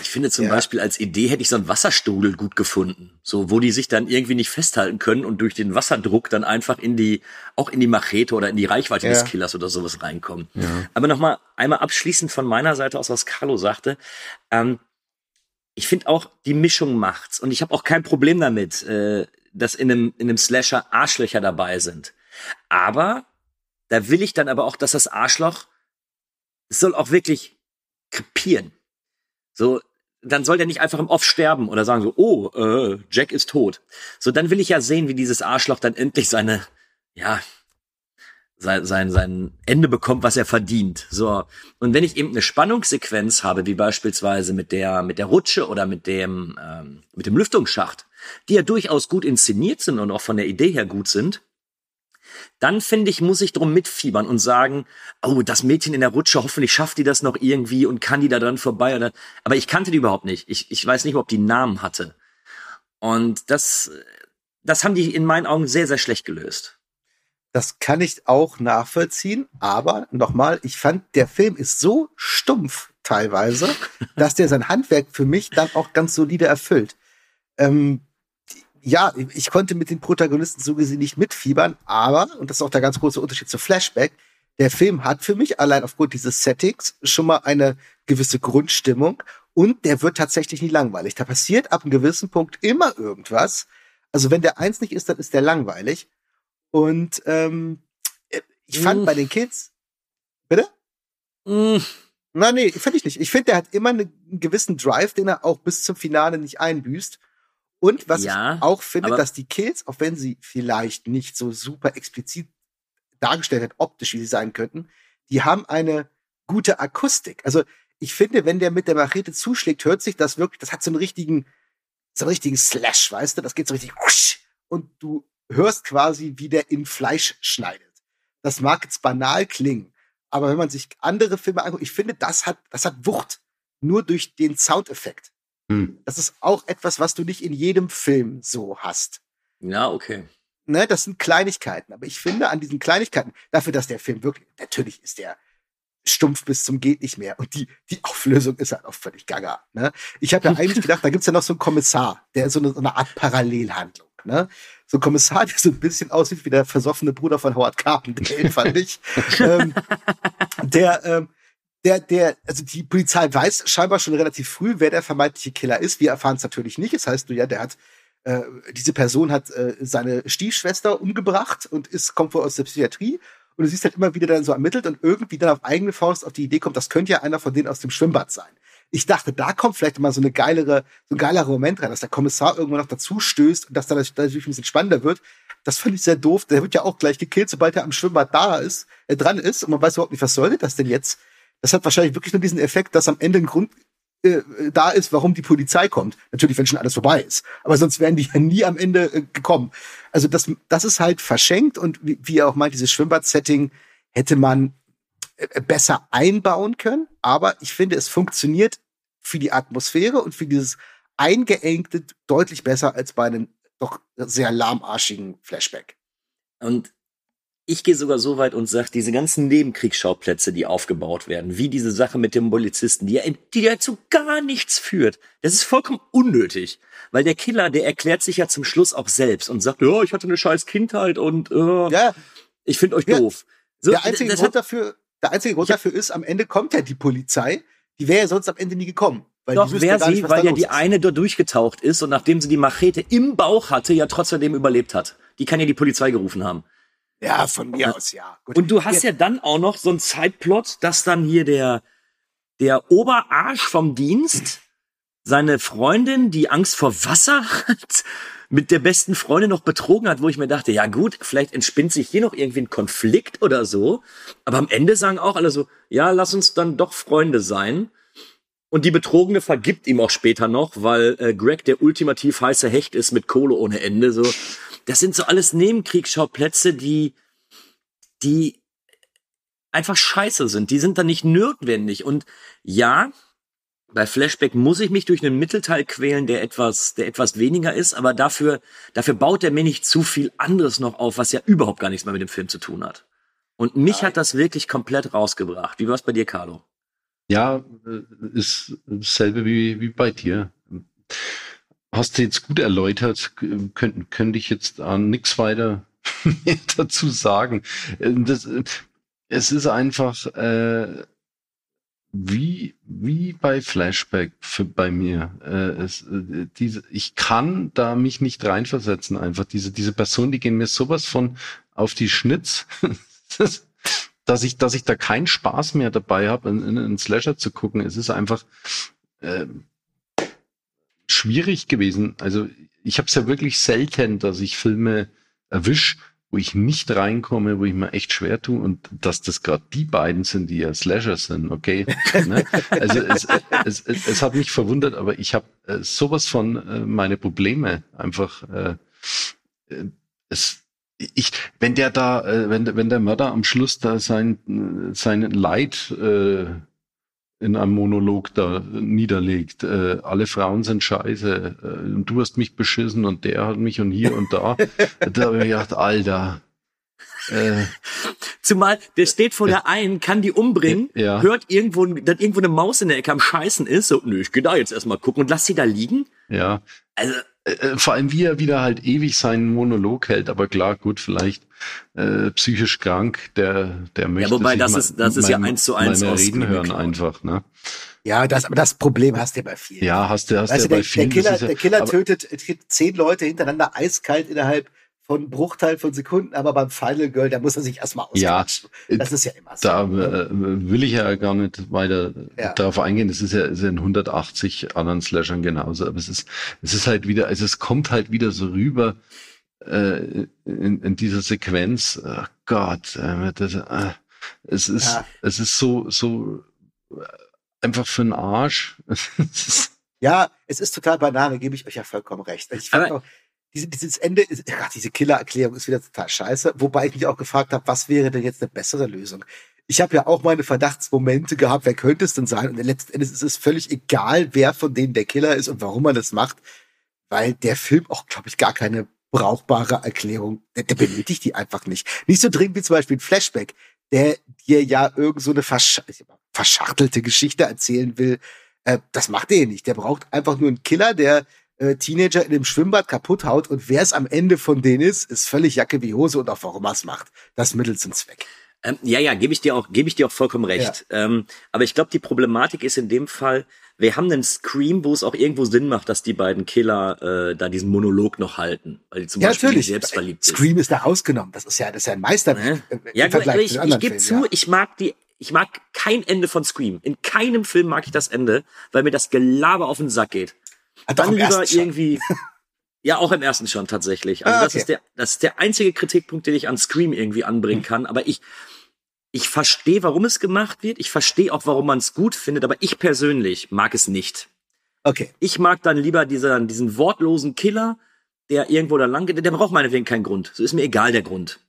B: Ich finde zum
C: Ja.
B: Beispiel als Idee hätte ich so einen Wasserstrudel gut gefunden. So, wo die sich dann irgendwie nicht festhalten können und durch den Wasserdruck dann einfach in die, auch in die Machete oder in die Reichweite
C: Ja.
B: des Killers oder sowas reinkommen.
D: ja.
B: Aber nochmal, einmal abschließend von meiner Seite aus, was Carlo sagte. Ähm, ich finde auch, die Mischung macht's. Und ich habe auch kein Problem damit, äh, dass in einem, in einem Slasher Arschlöcher dabei sind. Aber da will ich dann aber auch, dass das Arschloch, es soll auch wirklich krepieren. So, dann soll der nicht einfach im Off sterben oder sagen so, oh, äh, Jack ist tot. So, dann will ich ja sehen, wie dieses Arschloch dann endlich seine, ja, sein, sein, sein Ende bekommt, was er verdient. So. Und wenn ich eben eine Spannungssequenz habe, wie beispielsweise mit der, mit der Rutsche oder mit dem, ähm, mit dem Lüftungsschacht, die ja durchaus gut inszeniert sind und auch von der Idee her gut sind, dann finde ich, muss ich drum mitfiebern und sagen, oh, das Mädchen in der Rutsche, hoffentlich schafft die das noch irgendwie und kann die da dran vorbei oder, aber ich kannte die überhaupt nicht. Ich, ich weiß nicht, ob die einen Namen hatte. Und das, das haben die in meinen Augen sehr, sehr schlecht gelöst.
C: Das kann ich auch nachvollziehen, aber nochmal, ich fand, der Film ist so stumpf teilweise, dass der sein Handwerk für mich dann auch ganz solide erfüllt. Ähm, ja, ich konnte mit den Protagonisten so gesehen nicht mitfiebern, aber, und das ist auch der ganz große Unterschied zu Flashback, der Film hat für mich allein aufgrund dieses Settings schon mal eine gewisse Grundstimmung und der wird tatsächlich nie langweilig. Da passiert ab einem gewissen Punkt immer irgendwas. Also wenn der eins nicht ist, dann ist der langweilig. Und ähm, ich fand
B: Mm.
C: bei den Kids, bitte?
B: Mm,
C: Na, nee, finde ich nicht. Ich finde, der hat immer eine- einen gewissen Drive, den er auch bis zum Finale nicht einbüßt. Und was
B: Ja,
C: ich auch finde, dass die Kills, auch wenn sie vielleicht nicht so super explizit dargestellt wird, optisch, wie sie sein könnten, die haben eine gute Akustik. Also ich finde, wenn der mit der Machete zuschlägt, hört sich das wirklich, das hat so einen richtigen, so einen richtigen Slash, weißt du? Das geht so richtig und du hörst quasi, wie der in Fleisch schneidet. Das mag jetzt banal klingen, aber wenn man sich andere Filme anguckt, ich finde, das hat, das hat Wucht. Nur durch den Soundeffekt.
D: Hm.
C: Das ist auch etwas, was du nicht in jedem Film so hast.
B: ja, okay.
C: Ne, das sind Kleinigkeiten. Aber ich finde an diesen Kleinigkeiten, dafür, dass der Film wirklich, natürlich ist der stumpf bis zum geht nicht mehr. Und die, die Auflösung ist halt auch völlig gaga. Ne? Ich habe ja eigentlich gedacht, da gibt's ja noch so einen Kommissar, der so eine, so eine Art Parallelhandlung. Ne? So ein Kommissar, der so ein bisschen aussieht wie der versoffene Bruder von Howard Carpendale, fand ich. ähm, der, ähm, der, der, also die Polizei weiß scheinbar schon relativ früh, wer der vermeintliche Killer ist. Wir erfahren es natürlich nicht. Das heißt, du ja, der hat äh, diese Person hat äh, seine Stiefschwester umgebracht und ist kommt wohl aus der Psychiatrie und du siehst halt immer wieder dann so ermittelt und irgendwie dann auf eigene Faust auf die Idee kommt, das könnte ja einer von denen aus dem Schwimmbad sein. Ich dachte, da kommt vielleicht mal so eine geilere, so ein geilerer Moment rein, dass der Kommissar irgendwann noch dazu stößt und dass dann natürlich ein bisschen spannender wird. Das fand ich sehr doof. Der wird ja auch gleich gekillt, sobald er am Schwimmbad da ist, äh, dran ist und man weiß überhaupt nicht, was soll das denn jetzt? Das hat wahrscheinlich wirklich nur diesen Effekt, dass am Ende ein Grund äh, da ist, warum die Polizei kommt. Natürlich, wenn schon alles vorbei ist. Aber sonst wären die ja nie am Ende äh, gekommen. Also das, das ist halt verschenkt und wie, wie er auch meint, dieses Schwimmbad-Setting hätte man äh, besser einbauen können. Aber ich finde, es funktioniert für die Atmosphäre und für dieses Eingeengte deutlich besser als bei einem doch sehr lahmarschigen Flashback.
B: Und ich gehe sogar so weit und sage, diese ganzen Nebenkriegsschauplätze, die aufgebaut werden, wie diese Sache mit dem Polizisten, die ja, die ja zu gar nichts führt, das ist vollkommen unnötig. Weil der Killer, der erklärt sich ja zum Schluss auch selbst und sagt, ja, ich hatte eine scheiß Kindheit und äh,
C: Ja,
B: ich finde euch
C: Ja.
B: doof. So,
C: der einzige Grund
B: hat,
C: dafür, der einzige Grund dafür ist, am Ende kommt ja die Polizei. Die wäre ja sonst am Ende nie gekommen. Weil
B: doch,
C: nicht,
B: sie,
C: was
B: weil ja die
C: ist.
B: eine da durchgetaucht ist und nachdem sie die Machete im Bauch hatte, ja trotzdem überlebt hat. Die kann ja die Polizei gerufen haben.
C: Ja, von mir aus, ja. Gut.
B: Und du hast ja dann auch noch so einen Zeitplot, dass dann hier der, der Oberarsch vom Dienst seine Freundin, die Angst vor Wasser hat, mit der besten Freundin noch betrogen hat, wo ich mir dachte, ja gut, vielleicht entspinnt sich hier noch irgendwie ein Konflikt oder so. Aber am Ende sagen auch alle so, ja, lass uns dann doch Freunde sein. Und die Betrogene vergibt ihm auch später noch, weil äh, Greg der ultimativ heiße Hecht ist mit Kohle ohne Ende. So. Das sind so alles Nebenkriegsschauplätze, die, die einfach scheiße sind. Die sind dann nicht notwendig. Und ja, bei Flashback muss ich mich durch einen Mittelteil quälen, der etwas, der etwas weniger ist, aber dafür, dafür baut er mir nicht zu viel anderes noch auf, was ja überhaupt gar nichts mehr mit dem Film zu tun hat. Und mich hat das wirklich komplett rausgebracht. Wie war es bei dir, Carlo?
D: Ja, äh, ist dasselbe wie, wie bei dir. Hast du jetzt gut erläutert, könnte könnte ich jetzt an nichts weiter dazu sagen. Äh, das, äh, es ist einfach äh, wie wie bei Flashback für bei mir. Äh, es, äh, diese, ich kann da mich nicht reinversetzen. Einfach diese diese Person, die gehen mir sowas von auf die Schnitz. dass ich, dass ich da keinen Spaß mehr dabei habe, in, in, Slasher zu gucken. Es ist einfach äh, schwierig gewesen. Also ich habe es ja wirklich selten, dass ich Filme erwisch, wo ich nicht reinkomme, wo ich mir echt schwer tue und dass das gerade die beiden sind, die ja Slasher sind, okay? ne? Also es, es, es, es, hat mich verwundert, aber ich habe äh, sowas von äh, meine Probleme einfach. Äh, äh es, ich, wenn der da, äh, wenn, wenn der Mörder am Schluss da sein, sein Leid äh, in einem Monolog da niederlegt, äh, alle Frauen sind scheiße äh, und du hast mich beschissen und der hat mich und hier und da, da habe ich gedacht, Alter.
B: Äh, Zumal der steht vor der einen, kann die umbringen, ja. hört irgendwo, dass irgendwo eine Maus in der Ecke am Scheißen ist, so, nö, ich geh da jetzt erstmal gucken und lass sie da liegen.
D: Ja. Also äh, äh, vor allem wie er wieder halt ewig seinen Monolog hält, aber klar, gut, vielleicht äh, psychisch krank, der, der möchte.
B: Ja, wobei das ist, das ist ja eins zu eins
D: aus reden hören einfach, ne?
C: Ja, das, aber das Problem hast du ja bei vielen.
D: Ja, hast du, hast weißt du ja bei vielen.
C: Der Killer, der Killer tötet, tötet zehn Leute hintereinander eiskalt innerhalb von Bruchteil von Sekunden, aber beim Final Girl, da muss er sich erstmal
D: ausquatschen. Ja, das ist ja immer so. Da äh, will ich ja gar nicht weiter ja. darauf eingehen. Das ist ja, ist in 180 anderen Slashern genauso. Aber es ist, es ist halt wieder, also es kommt halt wieder so rüber äh, in, in dieser Sequenz. Oh Gott, äh, das, äh, es ist, ja. es ist so, so äh, einfach für den Arsch.
C: ja, es ist total Banane, gebe ich euch ja vollkommen recht. Ich fand auch, diese, dieses Ende, ist, ach, diese Killer-Erklärung ist wieder total scheiße. Wobei ich mich auch gefragt habe, was wäre denn jetzt eine bessere Lösung? Ich habe ja auch meine Verdachtsmomente gehabt, wer könnte es denn sein? Und letzten Endes ist es völlig egal, wer von denen der Killer ist und warum man das macht, weil der Film auch, glaube ich, gar keine brauchbare Erklärung, der, der benötigt die einfach nicht. Nicht so dringend wie zum Beispiel ein Flashback, der dir ja irgend so eine versch verschachtelte Geschichte erzählen will. Äh, das macht er nicht. Der braucht einfach nur einen Killer, der äh, Teenager in dem Schwimmbad kaputt haut und wer es am Ende von denen ist, ist völlig Jacke wie Hose und auch warum er es macht. Das Mittel zum Zweck.
B: Ähm, ja, ja, gebe ich dir auch, gebe ich dir auch vollkommen recht. Ja. Ähm, aber ich glaube, die Problematik ist in dem Fall, wir haben einen Scream, wo es auch irgendwo Sinn macht, dass die beiden Killer äh, da diesen Monolog noch halten, weil die zum ja, Beispiel natürlich. selbst verliebt
C: ist. Scream ist da rausgenommen. Das ist ja, das ist ja ein Meister.
B: Ja, ja gut, ich, ich gebe zu, ja. ich mag die, ich mag kein Ende von Scream. In keinem Film mag ich das Ende, weil mir das Gelaber auf den Sack geht. Hat dann lieber irgendwie. Ja, auch im ersten schon tatsächlich. Also ah, okay. das ist der, das ist der einzige Kritikpunkt, den ich an Scream irgendwie anbringen hm. kann. Aber ich, ich verstehe, warum es gemacht wird. Ich verstehe auch, warum man es gut findet. Aber ich persönlich mag es nicht.
C: Okay.
B: Ich mag dann lieber diesen, diesen wortlosen Killer, der irgendwo da lang geht. Der braucht meinetwegen keinen Grund. So ist mir egal der Grund.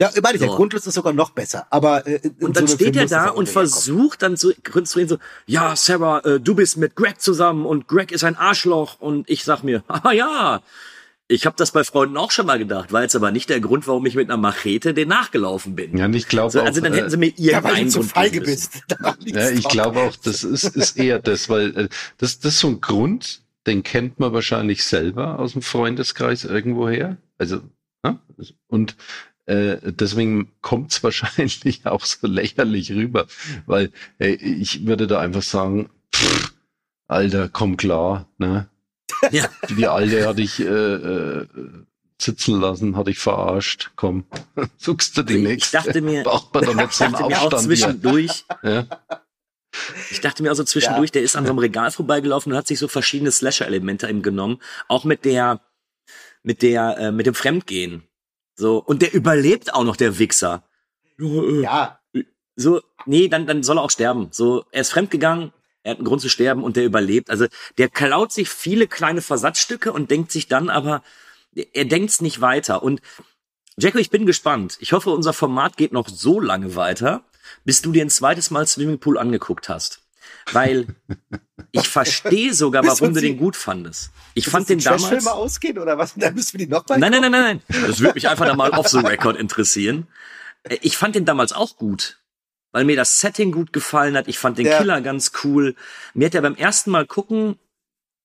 C: Ja, meine ich, so. der Grundlust ist sogar noch besser. Aber äh,
B: und dann so steht er da und versucht dann zu reden so, ja, Sarah, äh, du bist mit Greg zusammen und Greg ist ein Arschloch und ich sag mir, ah ja, ich habe das bei Freunden auch schon mal gedacht, war jetzt aber nicht der Grund, warum ich mit einer Machete den nachgelaufen bin.
D: Ja, und ich glaube so,
B: Also dann hätten sie mir irgendeinen
C: ja, Grund feige bist.
D: Ja, ich glaube auch, das ist, ist eher das, weil äh, das, das ist so ein Grund, den kennt man wahrscheinlich selber aus dem Freundeskreis irgendwoher. Also ne? und äh, deswegen kommt's wahrscheinlich auch so lächerlich rüber, weil ey, ich würde da einfach sagen, pff, Alter, komm klar, ne? Ja. Die Alte hatte ich äh, äh, sitzen lassen, hatte ich verarscht. Komm, suchst du die nächste.
B: Ich dachte mir,
D: braucht man doch nicht so einen Aufstand
B: auch zwischendurch. Ja. Ich dachte mir also zwischendurch, ja. der ist an so einem Regal vorbeigelaufen und hat sich so verschiedene Slasher-Elemente eben genommen. Auch mit der, mit der, äh, mit dem Fremdgehen. So, und der überlebt auch noch, der Wichser.
C: Ja.
B: So, nee, dann, dann soll er auch sterben. So, er ist fremdgegangen, er hat einen Grund zu sterben und der überlebt. Also, der klaut sich viele kleine Versatzstücke und denkt sich dann aber, er denkt's nicht weiter. Und Jacko, ich bin gespannt. Ich hoffe, unser Format geht noch so lange weiter, bis du dir ein zweites Mal Swimmingpool angeguckt hast. Weil ich verstehe sogar, warum du den gut fandest. Ich fand den damals.
C: Filme ausgehen oder was? Dann müssen wir die noch mal
B: Nein, nein, nein, nein, nein. Das würde mich einfach da mal off the record interessieren. Äh, Ich fand den damals auch gut. Weil mir das Setting gut gefallen hat. Ich fand den
C: Ja.
B: Killer ganz cool. Mir hat er beim ersten Mal gucken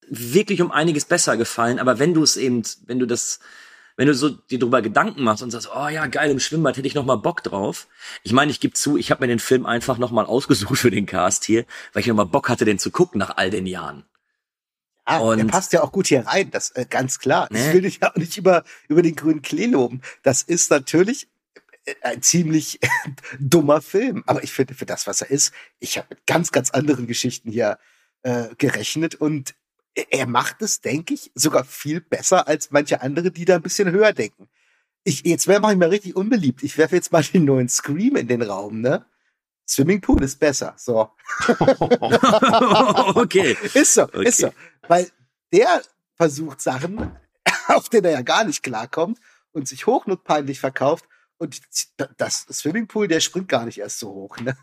B: wirklich um einiges besser gefallen. Aber wenn du es eben, wenn du das, wenn du so dir drüber Gedanken machst und sagst, oh ja, geil, im Schwimmbad hätte ich noch mal Bock drauf. Ich meine, ich gebe zu, ich habe mir den Film einfach noch mal ausgesucht für den Cast hier, weil ich noch mal Bock hatte, den zu gucken nach all den Jahren.
C: Ah, der
B: Und-
C: passt ja auch gut hier rein, das äh, ganz klar. Ich
B: Ne?
C: will dich ja auch nicht über, über den grünen Klee loben. Das ist natürlich äh, ein ziemlich dummer Film. Aber ich finde, für das, was er ist, ich habe mit ganz, ganz anderen Geschichten hier äh, gerechnet und er macht es, denke ich, sogar viel besser als manche andere, die da ein bisschen höher denken. Ich, jetzt wäre ich mal richtig unbeliebt. Ich werfe jetzt mal den neuen Scream in den Raum, ne? Swimmingpool ist besser. So.
B: okay.
C: Ist so,
B: Okay.
C: ist so. Weil der versucht Sachen, auf denen er ja gar nicht klarkommt und sich hochnotpeinlich verkauft. Und das Swimmingpool, der springt gar nicht erst so hoch. Ne?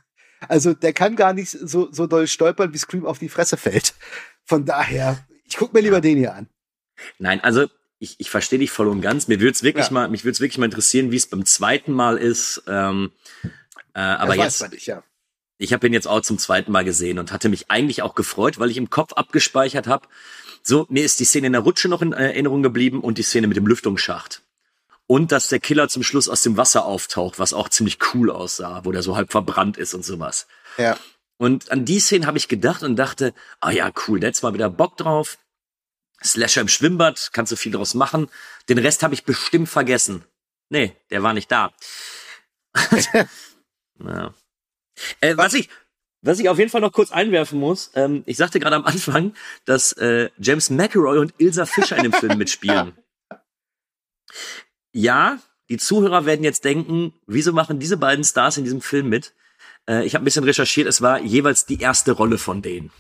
C: Also der kann gar nicht so, so doll stolpern, wie Scream auf die Fresse fällt. Von daher, ich guck mir lieber den hier an.
B: Nein, also ich, ich verstehe dich voll und ganz. Mir würde es wirklich
C: Ja.
B: mal, mich würde es wirklich mal interessieren, wie es beim zweiten Mal ist. Ähm, äh, aber
C: das
B: jetzt,
C: nicht, ja.
B: ich habe ihn jetzt auch zum zweiten Mal gesehen und hatte mich eigentlich auch gefreut, weil ich im Kopf abgespeichert habe. So, mir ist die Szene in der Rutsche noch in Erinnerung geblieben und die Szene mit dem Lüftungsschacht. Und dass der Killer zum Schluss aus dem Wasser auftaucht, was auch ziemlich cool aussah, wo der so halb verbrannt ist und sowas.
C: Ja.
B: Und an die Szene habe ich gedacht und dachte, ah ja, cool, hat mal wieder Bock drauf. Slasher im Schwimmbad, kannst du viel draus machen. Den Rest habe ich bestimmt vergessen. Nee, der war nicht da. ja. äh, was ich, was ich auf jeden Fall noch kurz einwerfen muss, ähm, ich sagte gerade am Anfang, dass äh, James McElroy und Ilsa Fischer in dem Film mitspielen. Ja, die Zuhörer werden jetzt denken, wieso machen diese beiden Stars in diesem Film mit? Äh, ich habe ein bisschen recherchiert, es war jeweils die erste Rolle von denen.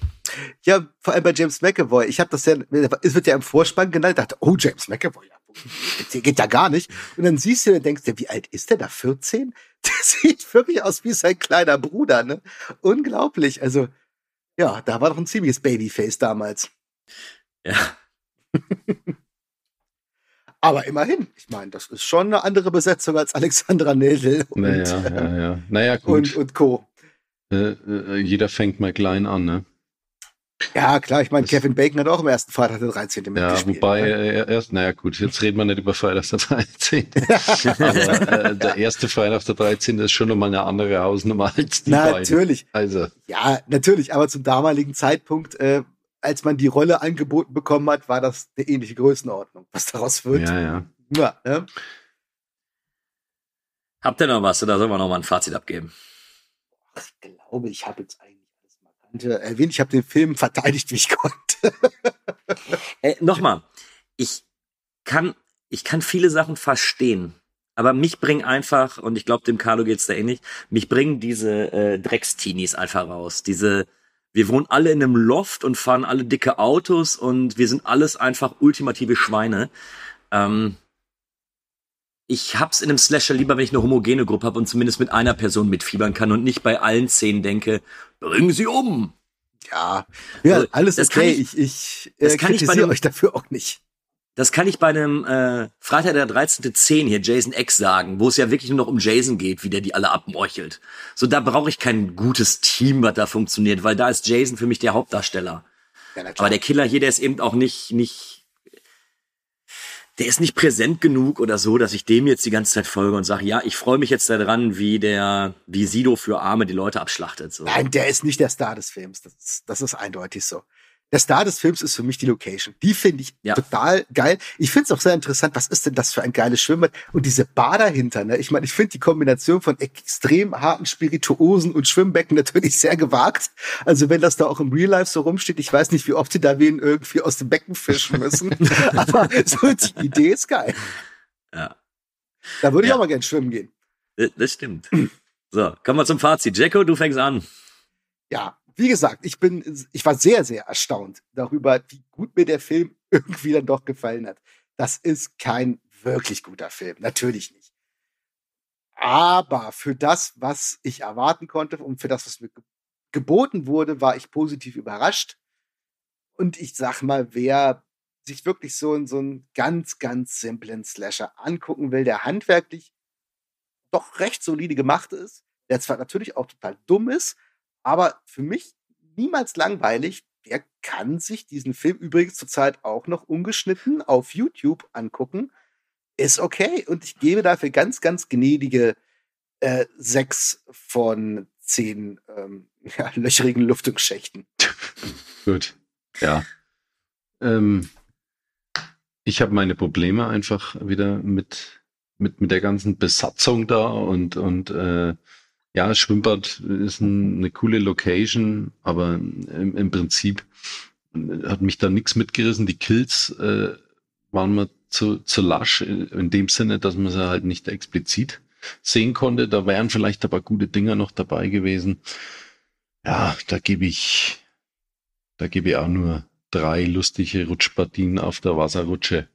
C: Ja, vor allem bei James McAvoy. Ich habe das ja, es wird ja im Vorspann genannt, dachte, oh, James McAvoy, ja, der geht ja gar nicht. Und dann siehst du und denkst dir, wie alt ist der da? 14? Der sieht wirklich aus wie sein kleiner Bruder, ne? Unglaublich. Also, ja, da war doch ein ziemliches Babyface damals.
B: Ja.
C: Aber immerhin, ich meine, das ist schon eine andere Besetzung als Alexandra Nedel und,
D: Naja, ja, ja. Naja,
C: und, und Co.
D: Äh, äh, jeder fängt mal klein an, ne?
C: Ja, klar, ich meine, Kevin Bacon hat auch im ersten Freitag der 13.
D: Ja,
C: mitgespielt.
D: wobei
C: ne?
D: erst, naja gut, jetzt reden wir nicht über Freitag der 13. Aber äh, der erste Freitag der 13. ist schon nochmal eine andere Hausnummer als die beiden.
C: Natürlich.
D: Also,
C: Ja, natürlich, aber zum damaligen Zeitpunkt, äh, als man die Rolle angeboten bekommen hat, war das eine ähnliche Größenordnung. Was daraus wird,
D: ja, ja.
C: ja, ne?
B: Habt ihr noch was oder sollen wir noch mal ein Fazit abgeben?
C: ich glaube, ich habe jetzt eigentlich alles Markante erwähnt. Ich habe den Film verteidigt, wie ich konnte.
B: Äh, Nochmal, ich kann, ich kann viele Sachen verstehen. Aber mich bringen einfach, und ich glaube, dem Carlo geht's da ähnlich, mich bringen diese äh, Drecksteenies einfach raus. Diese, wir wohnen alle in einem Loft und fahren alle dicke Autos und wir sind alles einfach ultimative Schweine. Ähm, ich hab's in einem Slasher lieber, wenn ich eine homogene Gruppe habe und zumindest mit einer Person mitfiebern kann und nicht bei allen Szenen denke, bringen sie um.
C: Ja, ja,
B: Also,
C: alles
B: das kann
C: okay.
B: ich-
C: Ich, ich,
B: das
C: äh,
B: kann ich bei
C: kritisiere euch dafür auch nicht.
B: Das kann ich bei einem äh, Freitag der 13.10 hier, Jason X, sagen, wo es ja wirklich nur noch um Jason geht, wie der die alle abmorchelt. So, da brauche ich kein gutes Team, was da funktioniert, weil da ist Jason für mich der Hauptdarsteller.
C: Ja.
B: Aber der Killer hier, der ist eben auch nicht, nicht, der ist nicht präsent genug oder so, dass ich dem jetzt die ganze Zeit folge und sage, ja, ich freue mich jetzt daran, wie der, wie Sido für Arme die Leute abschlachtet. So.
C: Nein, der ist nicht der Star des Films. Das ist, das ist eindeutig so. Der Star des Films ist für mich die Location. Die finde ich
B: Ja.
C: total geil. Ich finde es auch sehr interessant, was ist denn das für ein geiles Schwimmbad? Und diese Bar dahinter, ne? Ich meine, ich finde die Kombination von extrem harten Spirituosen und Schwimmbecken natürlich sehr gewagt. Also wenn das da auch im Real Life so rumsteht, ich weiß nicht, wie oft die da wen irgendwie aus dem Becken fischen müssen. Aber so die Idee ist geil.
B: Ja.
C: Da würde ich
B: Ja.
C: auch mal gern schwimmen gehen.
B: Das das stimmt. So, kommen wir zum Fazit. Jacko, du fängst an.
C: ja, wie gesagt, ich bin, ich war sehr, sehr erstaunt darüber, wie gut mir der Film irgendwie dann doch gefallen hat. das ist kein wirklich guter Film. Natürlich nicht. Aber für das, was ich erwarten konnte und für das, was mir geboten wurde, war ich positiv überrascht. Und ich sag mal, wer sich wirklich so, so einen ganz, ganz simplen Slasher angucken will, der handwerklich doch recht solide gemacht ist, der zwar natürlich auch total dumm ist, aber für mich niemals langweilig, der kann sich diesen Film übrigens zurzeit auch noch ungeschnitten auf YouTube angucken. Ist okay. Und ich gebe dafür ganz, ganz gnädige äh, sechs von zehn ähm, ja, löcherigen Lüftungsschächten.
D: Gut. Ja. Ähm, ich habe meine Probleme einfach wieder mit, mit, mit der ganzen Besatzung da und, und äh, ja, Schwimmbad ist ein, eine coole Location, aber im, im Prinzip hat mich da nichts mitgerissen. Die Kills äh, waren mir zu, zu lasch, in dem Sinne, dass man sie halt nicht explizit sehen konnte. Da wären vielleicht aber gute Dinger noch dabei gewesen. Ja, da gebe ich, da gebe ich auch nur drei lustige Rutschpartien auf der Wasserrutsche.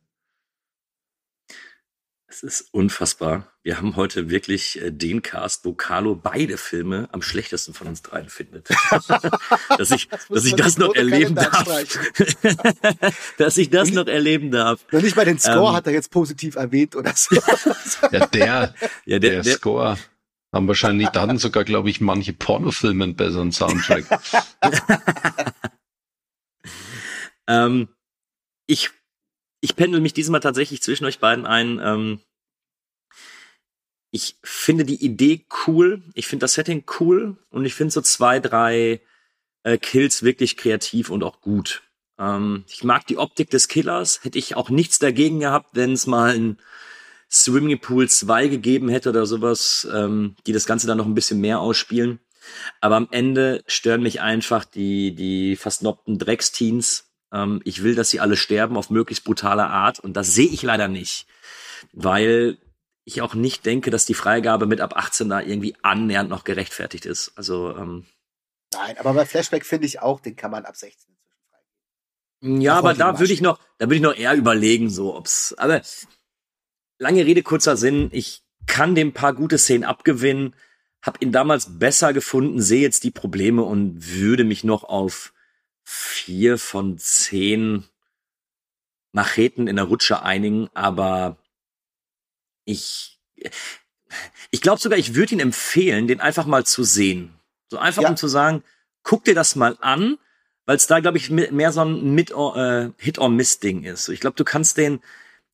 B: Es ist unfassbar. Wir haben heute wirklich äh, den Cast, wo Carlo beide Filme am schlechtesten von uns dreien findet. dass ich, das dass ich das noch erleben darf. dass ich das noch erleben darf.
C: Noch nicht mal den Score ähm, hat er jetzt positiv erwähnt oder so.
D: ja, der, ja, der, der, der Score haben wahrscheinlich dann sogar, glaube ich, manche Pornofilme einen besseren Soundtrack.
B: ähm, ich ich pendel mich diesmal tatsächlich zwischen euch beiden ein. Ähm, ich finde die Idee cool, ich finde das Setting cool und ich finde so zwei, drei äh, Kills wirklich kreativ und auch gut. Ähm, ich mag die Optik des Killers, hätte ich auch nichts dagegen gehabt, wenn es mal ein Swimming Pool 2 gegeben hätte oder sowas, ähm, die das Ganze dann noch ein bisschen mehr ausspielen. Aber am Ende stören mich einfach die, die versnobten Drecksteens, ähm, ich will, dass sie alle sterben auf möglichst brutale Art und das sehe ich leider nicht, weil ich auch nicht denke, dass die Freigabe mit ab 18 da irgendwie annähernd noch gerechtfertigt ist. Also ähm,
C: Nein, aber bei Flashback finde ich auch, den kann man ab 16 inzwischen
B: freigeben. Ja, aber da würde ich noch, da würde ich noch eher überlegen, so ob's. Aber lange Rede kurzer Sinn. Ich kann dem paar gute Szenen abgewinnen, habe ihn damals besser gefunden, sehe jetzt die Probleme und würde mich noch auf vier von zehn Macheten in der Rutsche einigen, aber ich, ich glaube sogar, ich würde ihn empfehlen, den einfach mal zu sehen. So einfach ja. um zu sagen, guck dir das mal an, weil es da, glaube ich, mehr so ein Mit äh, Hit-or-Miss-Ding ist. So, ich glaube, du kannst den,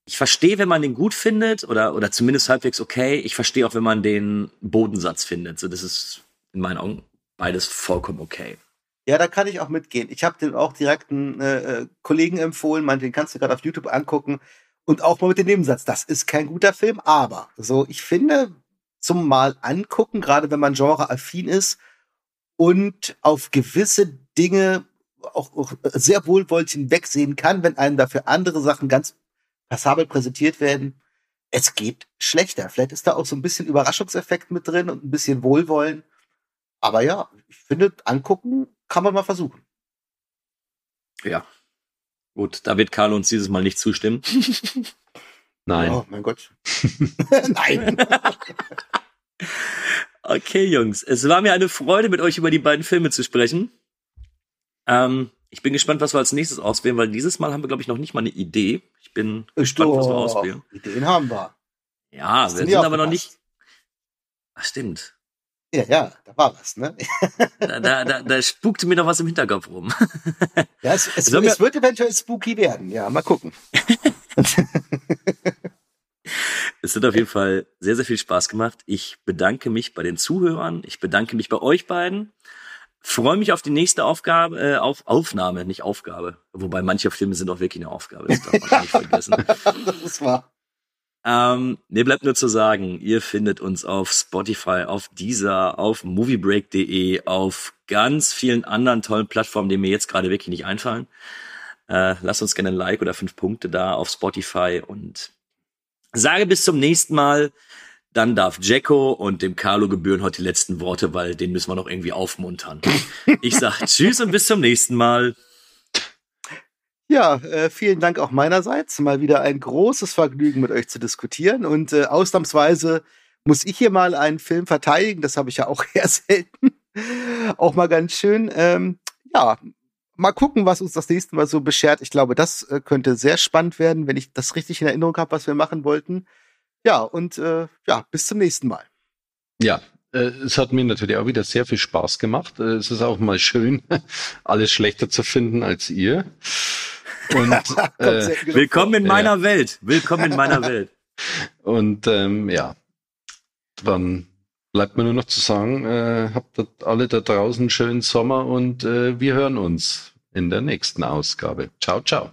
B: ich verstehe, wenn man den gut findet oder, oder zumindest halbwegs okay. Ich verstehe auch, wenn man den Bodensatz findet. So, das ist in meinen Augen beides vollkommen okay.
C: Ja, da kann ich auch mitgehen. Ich habe den auch direkt einen äh, äh, Kollegen empfohlen, meinte, den kannst du gerade auf YouTube angucken und auch mal mit dem Nebensatz. Das ist kein guter Film, aber so, ich finde, zum Mal angucken, gerade wenn man genreaffin ist und auf gewisse Dinge auch, auch sehr wohlwollend hinwegsehen kann, wenn einem dafür andere Sachen ganz passabel präsentiert werden. Es geht schlechter. Vielleicht ist da auch so ein bisschen Überraschungseffekt mit drin und ein bisschen Wohlwollen. Aber ja, ich finde, angucken kann man mal versuchen.
B: Ja. Gut, da wird Carlo uns dieses Mal nicht zustimmen.
D: Nein.
C: Oh, mein Gott. Nein.
B: okay, Jungs. Es war mir eine Freude, mit euch über die beiden Filme zu sprechen. Ähm, ich bin gespannt, was wir als nächstes auswählen, weil dieses Mal haben wir, glaube ich, noch nicht mal eine Idee. Ich bin
C: ich gespannt, was wir auswählen. Ideen haben wir.
B: Ja, wir sind aber noch nicht. Ach, stimmt.
C: Ja, ja, da war was, ne?
B: da, da, da, da spukte mir noch was im Hinterkopf rum.
C: ja, es, es, es wird eventuell spooky werden, ja, mal gucken.
B: es hat auf jeden Fall sehr, sehr viel Spaß gemacht. Ich bedanke mich bei den Zuhörern. Ich bedanke mich bei euch beiden. Freue mich auf die nächste Aufgabe, äh, auf Aufnahme, nicht Aufgabe. Wobei manche Filme sind auch wirklich eine Aufgabe. Das darf man nicht vergessen. das ist wahr. Ähm, mir bleibt nur zu sagen, ihr findet uns auf Spotify, auf Deezer, auf moviebreak.de, auf ganz vielen anderen tollen Plattformen, die mir jetzt gerade wirklich nicht einfallen. Äh, lasst uns gerne ein Like oder fünf Punkte da auf Spotify und sage bis zum nächsten Mal. Dann darf Jacko und dem Carlo gebühren heute die letzten Worte, weil den müssen wir noch irgendwie aufmuntern. Ich sag Tschüss und bis zum nächsten Mal.
C: Ja, äh, vielen Dank auch meinerseits. Mal wieder ein großes Vergnügen, mit euch zu diskutieren. Und äh, ausnahmsweise muss ich hier mal einen Film verteidigen. Das habe ich ja auch eher selten. auch mal ganz schön. Ähm, ja, mal gucken, was uns das nächste Mal so beschert. Ich glaube, das äh, könnte sehr spannend werden, wenn ich das richtig in Erinnerung habe, was wir machen wollten. Ja, und äh, ja, bis zum nächsten Mal.
D: Ja, äh, es hat mir natürlich auch wieder sehr viel Spaß gemacht. Äh, es ist auch mal schön, alles schlechter zu finden als ihr.
B: Und, äh, willkommen in meiner ja. Welt. Willkommen in meiner Welt.
D: Und ähm, ja, dann bleibt mir nur noch zu sagen, äh, habt alle da draußen einen schönen Sommer und äh, wir hören uns in der nächsten Ausgabe. Ciao, ciao.